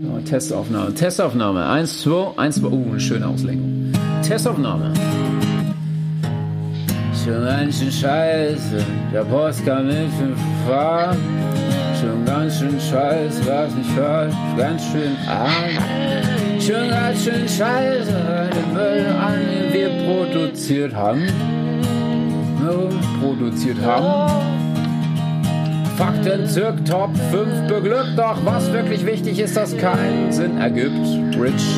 Oh, Testaufnahme, Testaufnahme. Eins, zwei, eins, zwei. Uh, eine schöne Auslenkung. Testaufnahme. Schon ganz schön scheiße, der Post kam mit fünf fahren. Schon ganz schön scheiße, was nicht falsch, ganz schön arm. Schon ganz schön scheiße, den Müll an, den wir produziert haben. No, produziert haben. Fakten zirk Top 5 beglückt, doch was wirklich wichtig ist, dass keinen Sinn ergibt. Rich.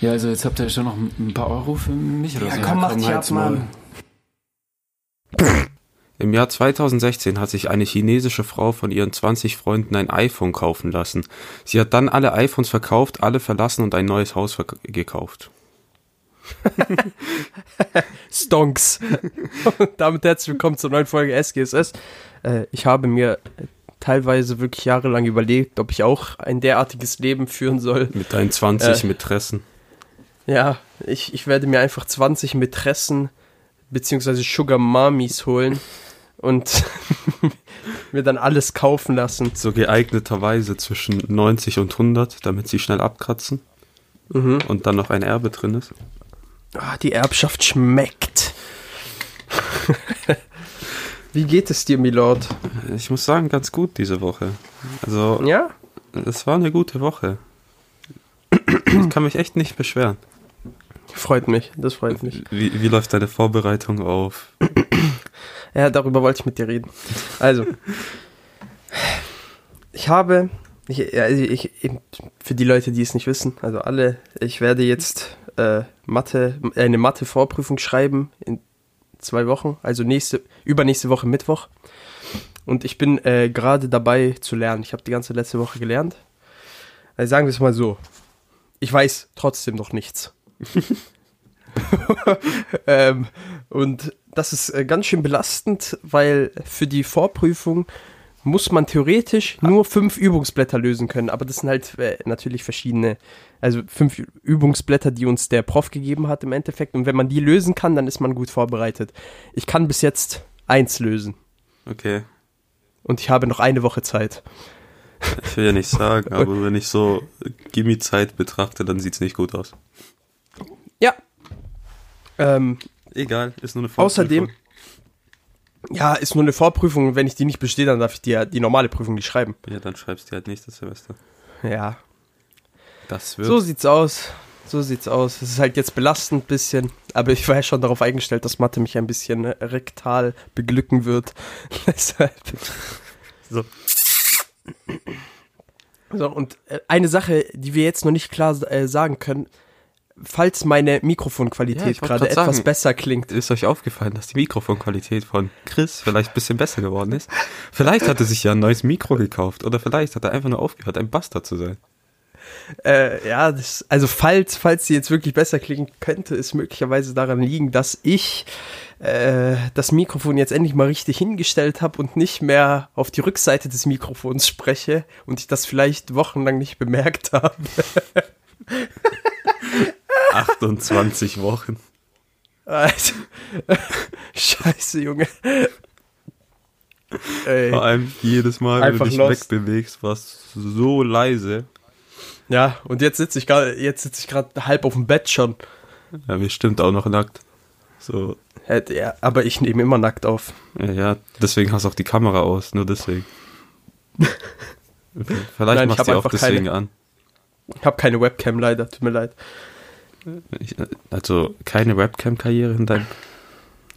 Ja, also jetzt habt ihr schon noch ein paar Euro für mich oder Ja, so. komm, mach dich ab. Mann. Im Jahr 2016 hat sich eine chinesische Frau von ihren 20 Freunden ein iPhone kaufen lassen. Sie hat dann alle iPhones verkauft, alle verlassen und ein neues Haus gekauft. Stonks. Und damit herzlich willkommen zur neuen Folge SGSS. Äh, ich habe mir teilweise wirklich jahrelang überlegt, ob ich auch ein derartiges Leben führen soll. Mit deinen 20 Äh. Mätressen. Ja, ich, ich werde mir einfach 20 Mätressen beziehungsweise Sugar Mamis holen und mir dann alles kaufen lassen. So geeigneterweise zwischen 90 und 100, damit sie schnell abkratzen. Mhm. Und dann noch ein Erbe drin ist. Ah, die Erbschaft schmeckt. Wie geht es dir, Milord? Ich muss sagen, ganz gut diese Woche. Also, Ja? es war eine gute Woche. Ich kann mich echt nicht beschweren. Freut mich, das freut mich. Wie, wie läuft deine Vorbereitung auf? Ja, darüber wollte ich mit dir reden. Also, ich habe, ich, also ich, für die Leute, die es nicht wissen, also alle, ich werde jetzt äh, Mathe, eine Mathe-Vorprüfung schreiben in zwei Wochen, also nächste, übernächste Woche Mittwoch. Und ich bin äh, gerade dabei zu lernen. Ich habe die ganze letzte Woche gelernt. Also sagen wir es mal so. Ich weiß trotzdem noch nichts. ähm, und das ist äh, ganz schön belastend, weil für die Vorprüfung muss man theoretisch nur fünf Übungsblätter lösen können. Aber das sind halt äh, natürlich verschiedene, also fünf Übungsblätter, die uns der Prof gegeben hat im Endeffekt. Und wenn man die lösen kann, dann ist man gut vorbereitet. Ich kann bis jetzt eins lösen. Okay. Und ich habe noch eine Woche Zeit. Ich will ja nicht sagen, aber wenn ich so Gimme-Zeit betrachte, dann sieht's nicht gut aus. Ja. Ähm, Egal, ist nur eine Vorprüfung. Außerdem- ja, ist nur eine Vorprüfung. Wenn ich die nicht bestehe, dann darf ich dir die normale Prüfung nicht schreiben. Ja, dann schreibst du halt nächstes Semester. Ja, Das wird. So sieht's aus. So sieht's aus. Es ist halt jetzt belastend bisschen, aber ich war ja schon darauf eingestellt, dass Mathe mich ein bisschen rektal beglücken wird. Deshalb. So. So, und äh, eine Sache, die wir jetzt noch nicht klar äh, sagen können, falls meine Ja, Mikrofonqualität wollte gerade etwas sagen. besser klingt. Ist euch aufgefallen, dass die Mikrofonqualität von Chris vielleicht ein bisschen besser geworden ist? Vielleicht hat er sich ja ein neues Mikro gekauft oder vielleicht hat er einfach nur aufgehört, ein Bastard zu sein. Äh, ja, das, also falls, falls sie jetzt wirklich besser klingen könnte, es möglicherweise daran liegen, dass ich äh, das Mikrofon jetzt endlich mal richtig hingestellt habe und nicht mehr auf die Rückseite des Mikrofons spreche und ich das vielleicht wochenlang nicht bemerkt habe. 28 Wochen. Also, scheiße, Junge. Ey. Vor allem jedes Mal, wenn Einfach du dich lost. wegbewegst, warst du so leise. Ja, und jetzt sitze ich gerade, jetzt sitze ich gerade halb auf dem Bett schon. Ja, mir stimmt auch noch nackt. So, Hätte- Ja, aber ich nehme immer nackt auf. ja, ja, deswegen hast du auch die Kamera aus, nur deswegen. Vielleicht Nein, machst du auch deswegen keine- an. Ich habe keine Webcam leider, tut mir leid. Ich, also keine Webcam-Karriere in deinem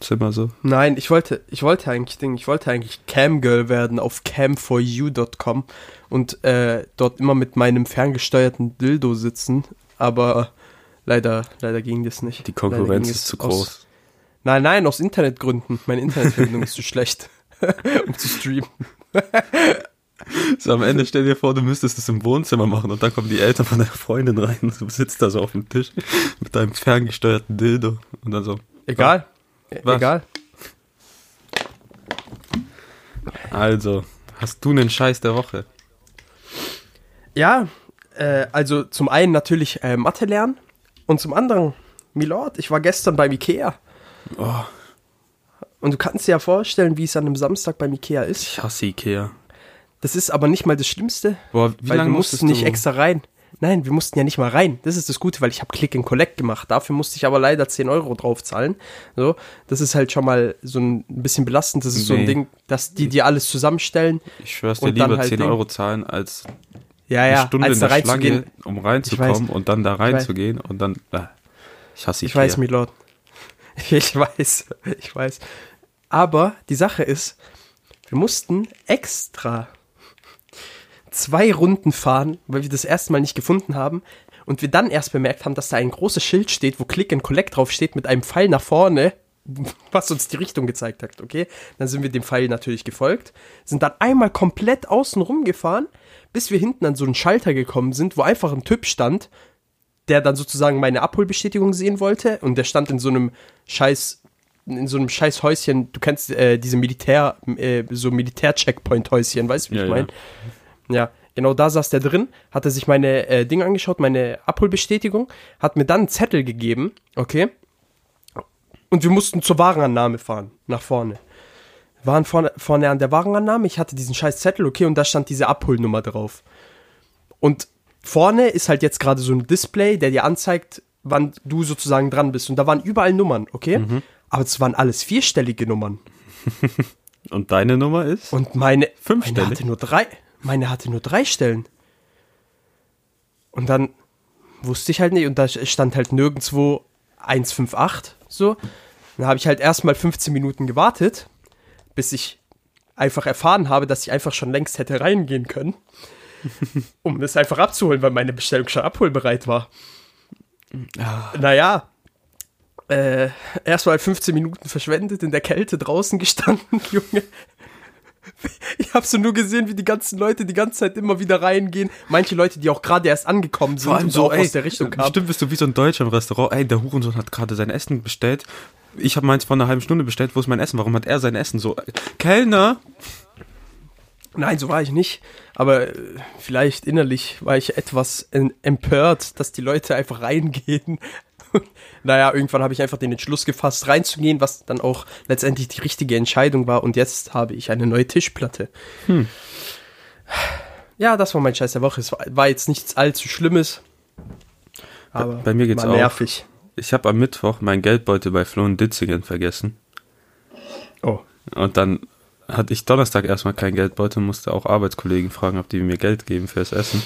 Zimmer so. Nein, ich wollte, ich wollte eigentlich Ding, ich wollte eigentlich Camgirl werden auf cam4u.com und äh, dort immer mit meinem ferngesteuerten Dildo sitzen, aber leider, leider ging das nicht. Die Konkurrenz ist zu aus- groß. Nein, nein, aus Internetgründen. Meine Internetverbindung ist zu schlecht, um zu streamen. So am Ende stell dir vor, du müsstest es im Wohnzimmer machen und dann kommen die Eltern von deiner Freundin rein und du sitzt da so auf dem Tisch mit deinem ferngesteuerten Dildo und dann so. Egal. Was? Egal. Also, hast du einen Scheiß der Woche? Ja, äh, also zum einen natürlich äh, Mathe lernen und zum anderen, Milord, ich war gestern beim Ikea. Oh, Und du kannst dir ja vorstellen, wie es an einem Samstag beim Ikea ist. ich hasse Ikea. Das ist aber nicht mal das Schlimmste. Boah, wie weil lange wir musstest mussten nicht du? extra rein. Nein, wir mussten ja nicht mal rein. Das ist das Gute, weil ich habe Click and Collect gemacht. Dafür musste ich aber leider 10 Euro drauf zahlen. So, das ist halt schon mal so ein bisschen belastend. Das ist so ein Nee. Ding, dass die dir alles zusammenstellen. Ich schwör's dir lieber halt 10 Ding. Euro zahlen, als Ja, eine ja, Stunde als in der Schlange, um reinzukommen weiß. und dann da reinzugehen und dann. Äh, ich hasse Ich weiß. Milord. Ich weiß, ich weiß. Aber die Sache ist, wir mussten extra zwei Runden fahren, weil wir das erste Mal nicht gefunden haben. Und wir dann erst bemerkt haben, dass da ein großes Schild steht, wo Click and Collect drauf steht, mit einem Pfeil nach vorne, was uns die Richtung gezeigt hat, okay? Dann sind wir dem Pfeil natürlich gefolgt, sind dann einmal komplett außen rum gefahren, bis wir hinten an so einen Schalter gekommen sind, wo einfach ein Typ stand, der dann sozusagen meine Abholbestätigung sehen wollte und der stand in so einem scheiß in so einem scheiß Häuschen, du kennst äh, diese Militär äh, so Militär-Checkpoint-Häuschen, weißt du, wie Ja, ich meine? Ja, genau da saß der drin, hatte sich meine äh, Dinge angeschaut, meine Abholbestätigung, hat mir dann einen Zettel gegeben, okay? Und wir mussten zur Warenannahme fahren, nach vorne. Wir waren vorne, vorne an der Warenannahme, ich hatte diesen scheiß Zettel, okay, und da stand diese Abholnummer drauf. Und vorne ist halt jetzt gerade so ein Display, der dir anzeigt, wann du sozusagen dran bist. Und da waren überall Nummern, okay? Aber es waren alles vierstellige Nummern. Und deine Nummer ist? Und meine, meine Fünfstellig? hatte nur drei, meine hatte nur drei Stellen. Und dann wusste ich halt nicht, und da stand halt nirgendwo 158, so. Dann habe ich halt erstmal 15 Minuten gewartet, bis ich einfach erfahren habe, dass ich einfach schon längst hätte reingehen können, um das einfach abzuholen, weil meine Bestellung schon abholbereit war. Naja, äh, erstmal 15 Minuten verschwendet, in der Kälte draußen gestanden, Junge. Ich habe so nur gesehen, wie die ganzen Leute die ganze Zeit immer wieder reingehen. Manche Leute, die auch gerade erst angekommen sind und auch aus der Richtung kamen. Bestimmt bist du wie so ein Deutscher im Restaurant. Ey, der Hurensohn hat gerade sein Essen bestellt. Ich habe meins vor einer halben Stunde bestellt. Wo ist mein Essen? Warum hat er sein Essen so? Kellner! Nein, so war ich nicht. Aber äh, vielleicht innerlich war ich etwas empört, dass die Leute einfach reingehen. naja, irgendwann habe ich einfach den Entschluss gefasst, reinzugehen, was dann auch letztendlich die richtige Entscheidung war. Und jetzt habe ich eine neue Tischplatte. Ja, das war mein Scheiß der Woche. Es war, war jetzt nichts allzu Schlimmes. Aber bei mir geht's auch. nervig. Ich habe am Mittwoch meinen Geldbeutel bei Flo in Ditzingen vergessen. Oh. Und dann hatte ich Donnerstag erstmal kein Geldbeutel, musste auch Arbeitskollegen fragen, ob die mir Geld geben fürs Essen.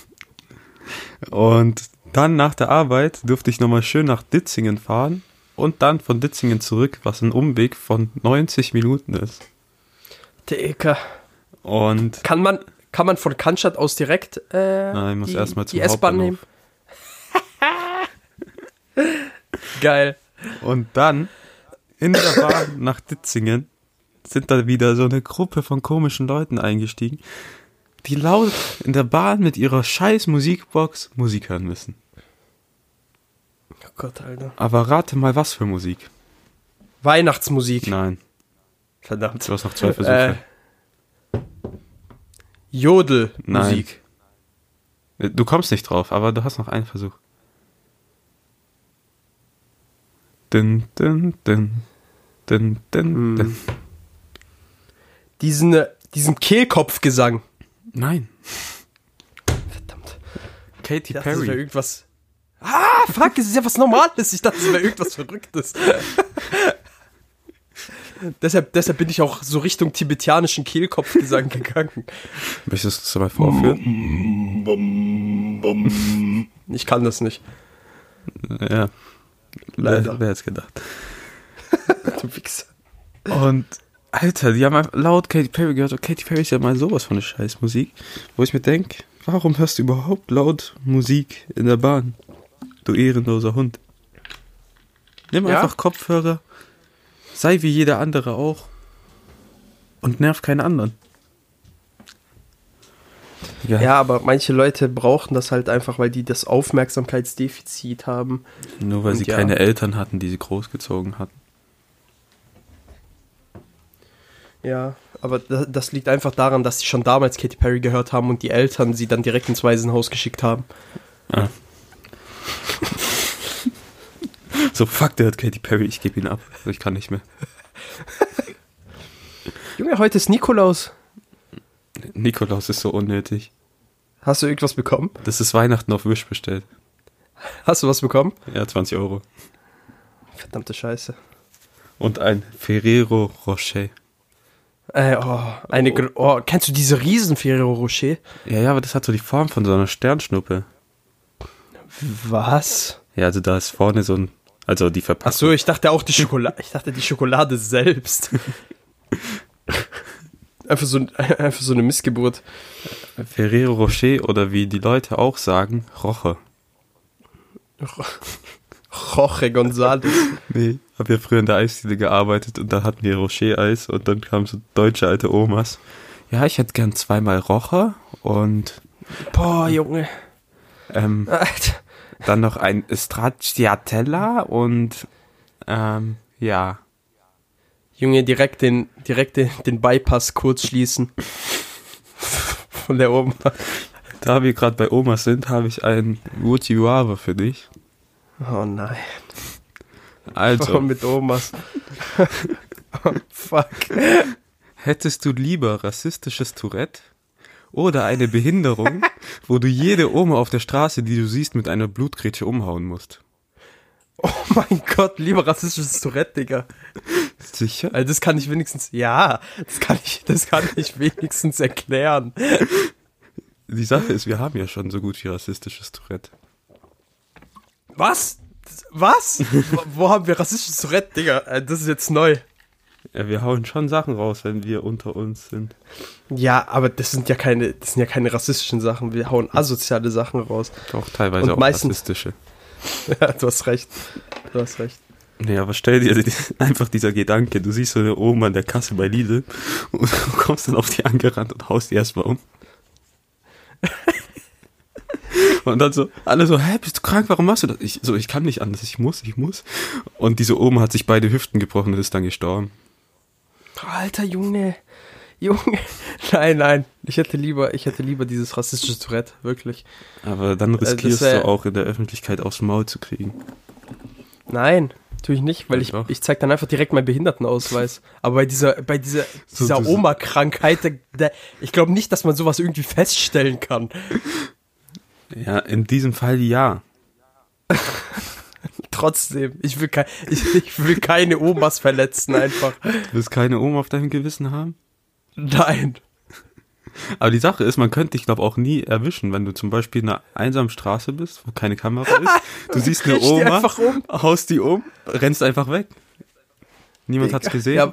und dann nach der Arbeit durfte ich nochmal schön nach Ditzingen fahren und dann von Ditzingen zurück, was ein Umweg von 90 Minuten ist. Dicker. Und Kann man, kann man von Cannstatt aus direkt äh, Nein, muss die, erstmal zum die S-Bahn nehmen? Geil. Und dann in der Bahn nach Ditzingen sind da wieder so eine Gruppe von komischen Leuten eingestiegen, die laut in der Bahn mit ihrer scheiß Musikbox Musik hören müssen. Oh Gott, Alter. Aber rate mal, was für Musik. Weihnachtsmusik. Nein, Verdammt. du hast noch zwei Versuche. Äh, Jodelmusik. Du kommst nicht drauf, aber du hast noch einen Versuch. Dun, dun, dun. Dun, dun, Hm. dun. Diesen, äh, diesen Kehlkopfgesang. Nein. Verdammt. Katy dachte, das wäre Perry. irgendwas. Ah, fuck, es ist ja was Normales. Ich dachte, es wäre irgendwas Verrücktes. deshalb, deshalb bin ich auch so Richtung tibetianischen Kehlkopfgesang gegangen. Möchtest du das mal vorführen? Ich kann das nicht. Ja. Leider. Wer, wer hätte gedacht? Du Wichser. Und Alter, die haben laut Katy Perry gehört. Und Katy Perry ist ja mal sowas von eine Scheißmusik, wo ich mir denke, warum hörst du überhaupt laut Musik in der Bahn? Du ehrenloser Hund. Nimm Ja? einfach Kopfhörer, sei wie jeder andere auch und nerv keine anderen. Ja, Ja, aber manche Leute brauchen das halt einfach, weil die das Aufmerksamkeitsdefizit haben. nur weil und sie ja. keine Eltern hatten, die sie großgezogen hatten. Ja, aber da- das liegt einfach daran, dass sie schon damals Katy Perry gehört haben und die Eltern sie dann direkt ins Waisenhaus geschickt haben. Ah. so, fuck, der hat Katy Perry, ich gebe ihn ab. Ich kann nicht mehr. Junge, heute ist Nikolaus. Nikolaus ist so unnötig. Hast du irgendwas bekommen? Das ist Weihnachten auf Wish bestellt. Hast du was bekommen? Ja, 20 Euro. Verdammte Scheiße. Und ein Ferrero Rocher. Äh, oh, eine, gr- oh, kennst du diese riesen Ferrero Rocher? Ja, ja, aber das hat so die Form von so einer Sternschnuppe. Was? Ja, also da ist vorne so ein, also die Ach Verpackung. so, ich dachte auch die Schokolade, ich dachte die Schokolade selbst. einfach so, ein- einfach so eine Missgeburt. Ferrero Rocher oder wie die Leute auch sagen, Roche. Jorge González. Nee, hab ja früher in der Eisdiele gearbeitet und da hatten wir Rocher-Eis und dann kamen so deutsche alte Omas. Ja, ich hätte gern zweimal Roche und Boah, Junge. ähm, Alter. dann noch ein Stracciatella und ähm, ja. Junge, direkt den, direkt den, den Bypass kurz schließen. Von der Oma. Da wir gerade bei Omas sind, habe ich ein Wuti Guava für dich. Oh nein. Also, Warum mit Omas? oh, fuck. hättest du lieber rassistisches Tourette oder eine Behinderung, wo du jede Oma auf der Straße, die du siehst, mit einer Blutgrätsche umhauen musst? Oh mein Gott, lieber rassistisches Tourette, Digga. Sicher? Also das kann ich wenigstens, ja, das kann ich, das kann ich wenigstens erklären. Die Sache ist, wir haben ja schon so gut wie rassistisches Tourette. Was? Was? wo, haben wir rassistisches Tourette, Digga? Äh, Das ist jetzt neu. Ja, wir hauen schon Sachen raus, wenn wir unter uns sind. Ja, aber das sind ja keine, das sind ja keine rassistischen Sachen. Wir hauen asoziale Sachen raus. Auch teilweise Und auch meistens- rassistische. Ja, du hast recht. Du hast recht. Nee, aber stell dir einfach dieser Gedanke, du siehst so eine Oma an der Kasse bei Lidl und du kommst dann auf die angerannt und haust die erstmal um. Und dann so, alle so, hä, bist du krank, warum machst du das? Ich, so, ich kann nicht anders, ich muss, ich muss. Und diese Oma hat sich beide Hüften gebrochen und ist dann gestorben. Alter Junge. Junge. Nein, nein. Ich hätte lieber, ich hätte lieber dieses rassistische Tourette, wirklich. Aber dann das riskierst wär- du auch in der Öffentlichkeit aufs Maul zu kriegen. Nein, tue ich nicht, weil ich, doch. ich zeig dann einfach direkt meinen Behindertenausweis. Aber bei dieser, bei dieser, So, dieser du- Oma-Krankheit, ich glaube nicht, dass man sowas irgendwie feststellen kann. Ja, in diesem Fall ja. Trotzdem, ich will, kein, ich, ich will keine Omas verletzen einfach. Du willst keine Oma auf deinem Gewissen haben? Nein. Aber die Sache ist, man könnte dich, glaube auch nie erwischen, wenn du zum Beispiel in einer einsamen Straße bist, wo keine Kamera ist. Du siehst eine die Oma, einfach um. haust die um, rennst einfach weg. Niemand hat's gesehen. Ja,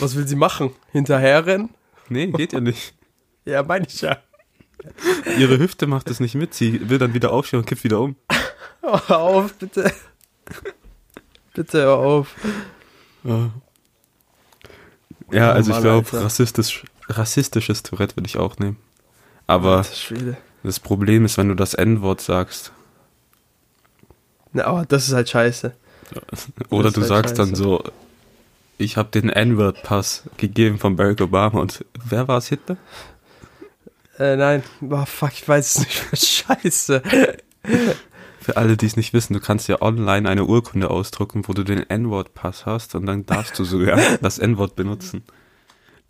was will sie machen? Hinterherrennen? nee, geht ja nicht. Ja, meine ich ja. Ihre Hüfte macht es nicht mit. Sie will dann wieder aufstehen und kippt wieder um. Oh, hör auf, bitte. Bitte hör auf. Ja, Oh also ich glaube, rassistisch, rassistisches Tourette würde ich auch nehmen. Aber das Problem ist, wenn du das N-Wort sagst. Na, aber das ist halt scheiße. Oder du halt sagst dann scheiße. so, ich habe den N-Word-Pass gegeben von Barack Obama und wer war es, Hitler? Äh, nein. Oh, fuck, ich weiß es nicht. Scheiße. Für alle, die es nicht wissen, du kannst ja online eine Urkunde ausdrucken, wo du den N-Word-Pass hast und dann darfst du sogar das N-Wort benutzen.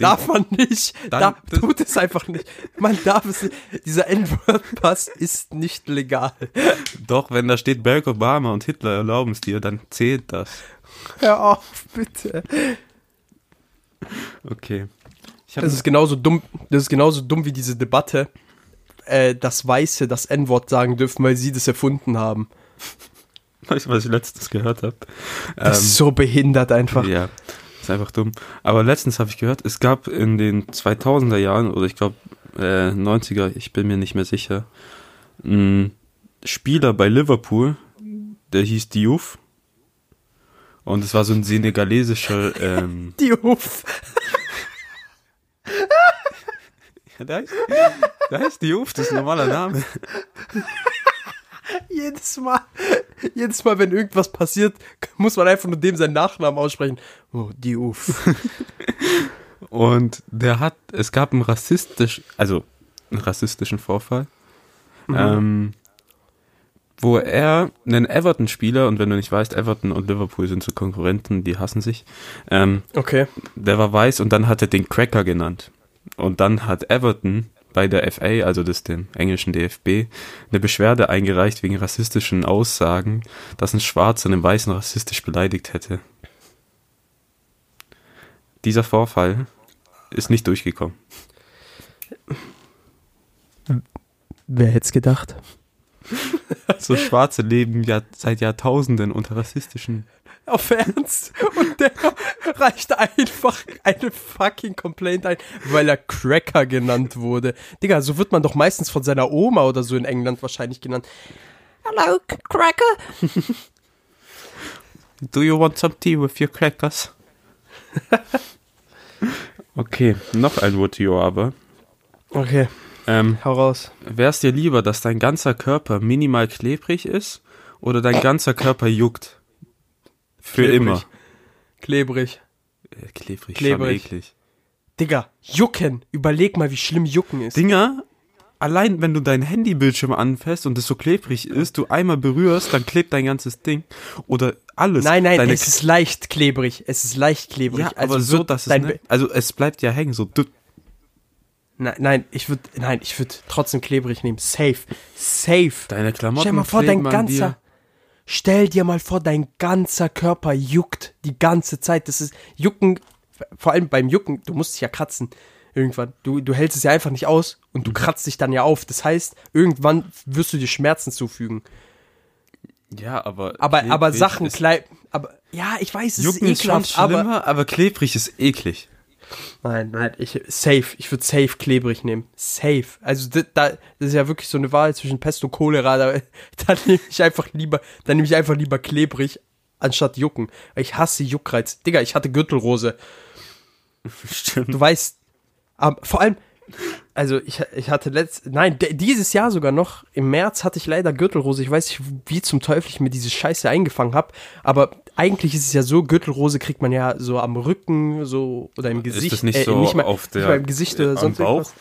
Den- Darf man nicht. Dann- Darf, tut es einfach nicht. Man darf es nicht. Dieser N-Word-Pass ist nicht legal. Doch, wenn da steht Barack Obama und Hitler erlauben es dir, dann zählt das. Hör auf, bitte. Okay. Das ist genauso dumm. Das ist genauso dumm wie diese Debatte, äh, dass Weiße das N-Wort sagen dürfen, weil sie das erfunden haben. weißt du, was ich letztens gehört habe? Das ist so behindert einfach. Ja, ist einfach dumm. Aber letztens habe ich gehört, es gab in den 2000er Jahren oder ich glaube äh, 90er, ich bin mir nicht mehr sicher, einen Spieler bei Liverpool, der hieß Diouf. Und es war so ein senegalesischer, ähm, Die Ja, der heißt, der heißt Diouf, das ist ein normaler Name. Jedes Mal, jedes Mal, wenn irgendwas passiert, muss man einfach nur dem seinen Nachnamen aussprechen. Oh, die Uff. Und der hat, es gab einen rassistisch, also einen rassistischen Vorfall, ähm, wo er einen Everton-Spieler, und wenn du nicht weißt, Everton und Liverpool sind so Konkurrenten, die hassen sich, ähm, Okay. der war weiß und dann hat er den Cracker genannt. Und dann hat Everton bei der FA, also das dem englischen DFB, eine Beschwerde eingereicht wegen rassistischen Aussagen, dass ein Schwarzer einen Weißen rassistisch beleidigt hätte. Dieser Vorfall ist nicht durchgekommen. Wer hätte es gedacht? So Schwarze leben ja seit Jahrtausenden unter rassistischen. Auf Ernst? Und der reicht einfach eine fucking Complaint ein, weil er Cracker genannt wurde. Digga, so wird man doch meistens von seiner Oma oder so in England wahrscheinlich genannt. Hello, Cracker. Do you want some tea with your crackers? okay, noch ein you aber. Okay, Ähm, hau raus. Wäre es dir lieber, dass dein ganzer Körper minimal klebrig ist oder dein ganzer Körper juckt? Für Klebrig. immer. Klebrig. Äh, klebrig, Klebrig. eklig. Digga, jucken. Überleg mal, wie schlimm jucken ist. Dinger, allein wenn du deinen Handybildschirm anfasst und es so klebrig ist, du einmal berührst, dann klebt dein ganzes Ding. Oder alles. Nein, nein, Deine es ist leicht klebrig. Es ist leicht klebrig. ja, aber so, dass es, ne, also es bleibt ja hängen, so. Nein, nein, ich würde, nein, ich würde trotzdem klebrig nehmen. Safe. Safe. Deine Klamotten Stell dir mal vor, dein ganzer. Stell dir mal vor, dein ganzer Körper juckt die ganze Zeit. Das ist Jucken, vor allem beim Jucken, du musst dich ja kratzen. Irgendwann. Du, du hältst es ja einfach nicht aus und du kratzt dich dann ja auf. Das heißt, irgendwann wirst du dir Schmerzen zufügen. Ja, aber. Aber, aber Sachen ist- klein, aber, ja, ich weiß, es Jucken ist ist schon ekelhaft, aber, schlimmer, aber klebrig ist eklig. Nein, nein, ich safe, ich würde safe klebrig nehmen. Safe. Also da, da das ist ja wirklich so eine Wahl zwischen Pest und Cholera, da, da nehme ich einfach lieber, dann nehme ich einfach lieber klebrig anstatt jucken. Ich hasse Juckreiz. Digga, ich hatte Gürtelrose. Stimmt. Du weißt, aber vor allem also ich, ich hatte letzt, nein, dieses Jahr sogar noch, im März hatte ich leider Gürtelrose. Ich weiß nicht, wie zum Teufel ich mir diese Scheiße eingefangen habe, aber eigentlich ist es ja so, Gürtelrose kriegt man ja so am Rücken, so, oder im Gesicht. ist das nicht äh, so nicht mal, auf der nicht mal im Gesicht oder am sonst Bauch? irgendwas.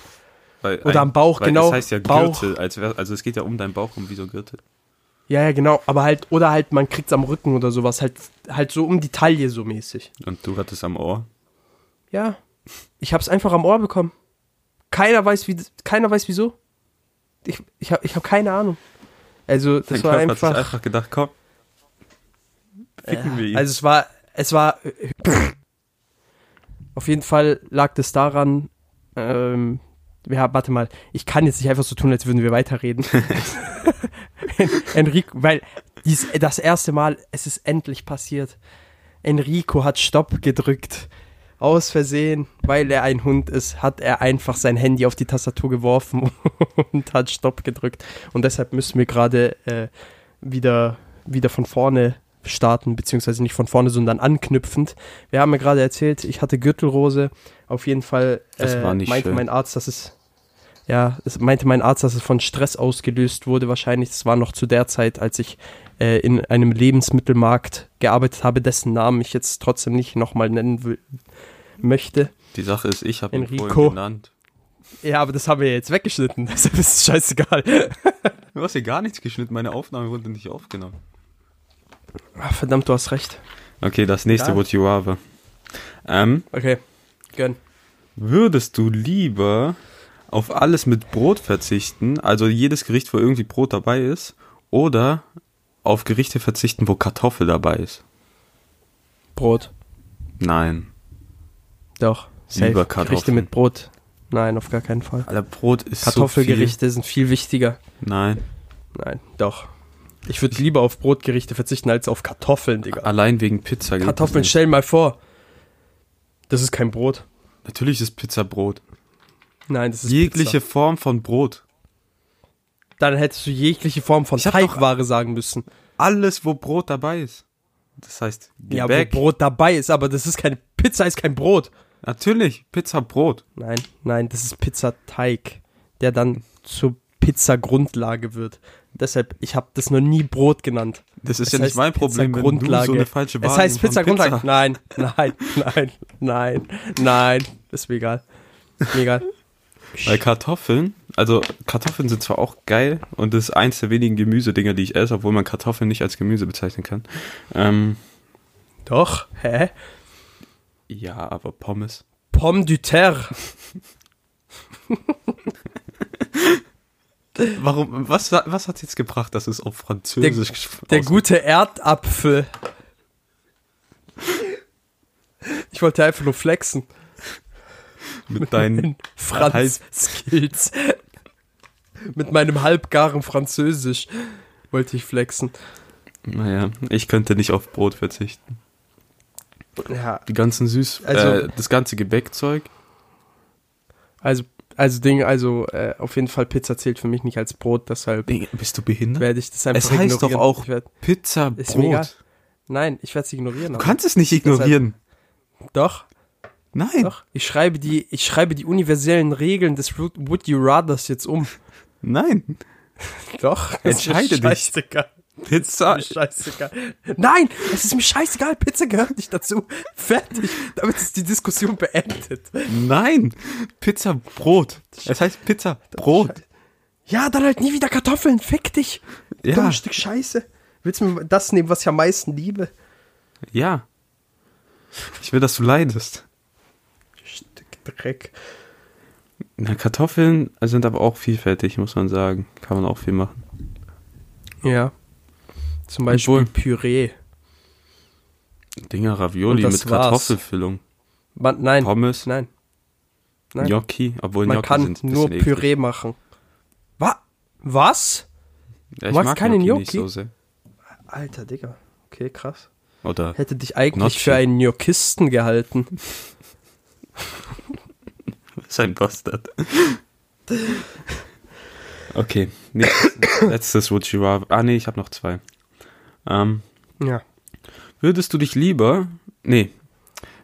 Weil Oder am Bauch, weil genau. Das heißt ja Bauch. Gürtel, als wär, also es geht ja um deinen Bauch um wie so ein Gürtel. Ja, ja, genau, aber halt, oder halt, man kriegt's am Rücken oder sowas, halt, halt so um die Taille so mäßig. Und du hattest am Ohr. Ja, ich hab's einfach am Ohr bekommen. Keiner weiß, wie, keiner weiß wieso. Ich, ich hab, ich hab keine Ahnung. Also, das Dein war Körper hat sich einfach. einfach gedacht, komm. Ficken wir ihn. Also es war, es war, auf jeden Fall lag das daran, ähm, ja, warte mal, ich kann jetzt nicht einfach so tun, als würden wir weiterreden. Enrico, weil dies, das erste Mal, es ist endlich passiert. Enrico hat Stopp gedrückt. Aus Versehen, weil er ein Hund ist, hat er einfach sein Handy auf die Tastatur geworfen und hat Stopp gedrückt. Und deshalb müssen wir gerade äh, wieder, wieder von vorne starten, beziehungsweise nicht von vorne, sondern anknüpfend. Wir haben ja gerade erzählt, ich hatte Gürtelrose. Auf jeden Fall Das äh, meinte schön. mein Arzt, dass es ja, es meinte mein Arzt, dass es von Stress ausgelöst wurde. Wahrscheinlich, das war noch zu der Zeit, als ich äh, in einem Lebensmittelmarkt gearbeitet habe, dessen Namen ich jetzt trotzdem nicht nochmal nennen will, möchte. Die Sache ist, ich habe ihn vorhin genannt. Ja, aber das haben wir jetzt weggeschnitten, deshalb ist es scheißegal. Du hast hier gar nichts geschnitten, meine Aufnahme wurde nicht aufgenommen. Ach, verdammt, du hast recht. Okay, das nächste You Are. Ähm, Okay, gönn. würdest du lieber auf alles mit Brot verzichten, also jedes Gericht, wo irgendwie Brot dabei ist, oder auf Gerichte verzichten, wo Kartoffel dabei ist? Brot. Nein. Doch. Lieber Safe. Gerichte Kartoffeln. mit Brot. Nein, auf gar keinen Fall. Alter, Brot ist Kartoffelgerichte sind viel wichtiger. so. Nein. Nein, doch. Ich würde lieber auf Brotgerichte verzichten als auf Kartoffeln, Digga. Allein wegen Pizza. Kartoffeln, stell mal vor. Das ist kein Brot. Natürlich ist Pizza Brot. Nein, das ist Jegliche Pizza. Form von Brot. Dann hättest du jegliche Form von Teigware sagen müssen. Alles, wo Brot dabei ist. Das heißt, Ja, wo Gebäck. Brot dabei ist, aber das ist keine Pizza, ist kein Brot. Natürlich, Pizza Brot. Nein, nein, das ist Pizzateig, der dann zur Pizzagrundlage wird. Deshalb, ich habe das noch nie Brot genannt. Das ist Es ja nicht mein Problem, wenn du Pizzagrundlage. so eine falsche Es heißt von Pizzagrundlage. Pizza- Nein, nein, nein, nein, nein. Ist mir egal. Mir egal. Weil Kartoffeln, also Kartoffeln sind zwar auch geil und das ist eins der wenigen Gemüsedinger, die ich esse, obwohl man Kartoffeln nicht als Gemüse bezeichnen kann. Ähm, Doch, hä? ja, aber Pommes. Pomme du terre. Warum, was, was hat jetzt gebracht, dass es auf Französisch gesprochen Der gute Erdapfel. Ich wollte einfach nur flexen. mit deinen In Franz-Skills. Mit meinem halbgaren Französisch wollte ich flexen. Naja, ich könnte nicht auf Brot verzichten. Ja, Die ganzen Süß, Also- äh, das ganze Gebäckzeug. also, also Ding, also äh, auf jeden Fall Pizza zählt für mich nicht als Brot, deshalb Digga, Bist du behindert? werde ich das einfach Es heißt doch ignorieren. auch Ich werd, Pizza. Brot. nein, ich werde es ignorieren. Du kannst es nicht ignorieren. Doch, Nein. doch. Ich schreibe die, ich schreibe die universellen Regeln des Would You Rathers jetzt um. Nein. Doch. Entscheide dich. Pizza. Ist scheißegal. Nein, es ist mir scheißegal. Pizza gehört nicht dazu. Fertig. Damit ist die Diskussion beendet. Nein. Pizza, Brot. Es heißt Pizza, Brot. Ja, dann halt nie wieder Kartoffeln. Fick dich. Ja. Dummes Stück Scheiße. Willst du mir das nehmen, was ich am meisten liebe? Ja. Ich will, dass du leidest. Stück Dreck. Na, Kartoffeln sind aber auch vielfältig, muss man sagen. Kann man auch viel machen. Ja. Zum Beispiel Obwohl- Püree. Dinger Ravioli mit. Kartoffelfüllung. Man, nein. Pommes, Nein. Nein. Gnocchi, obwohl Man Gnocchi kann nur eklig. Püree machen. Wa Was? Ja, ich magst mag keine Gnocchi nicht Gnocchi? so sehr. Alter, Digga. Okay, krass. Oder Hätte dich eigentlich Gnocchi. für einen Gnocchisten gehalten. ist ein Bastard. okay, nächstes, letztes Would You Rather. Ah, nee, ich habe noch zwei. Ähm, Ja. würdest du dich lieber, nee,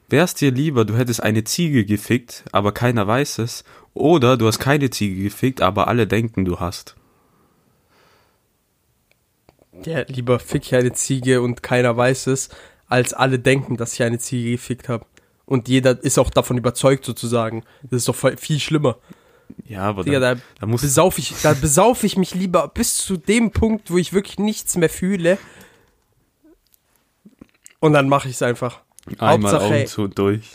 wär's dir lieber, du hättest eine Ziege gefickt, aber keiner weiß es, oder du hast keine Ziege gefickt, aber alle denken, du hast. Ja, lieber fick ich eine Ziege und keiner weiß es, als alle denken, dass ich eine Ziege gefickt habe. Und jeder ist auch davon überzeugt, sozusagen. Das ist doch viel schlimmer. Ja, aber Digga, da, da, da muss besauf ich, da besauf ich mich lieber bis zu dem Punkt, wo ich wirklich nichts mehr fühle. Und dann mache ich es einfach. einmal Hauptsache, Augen zu und durch.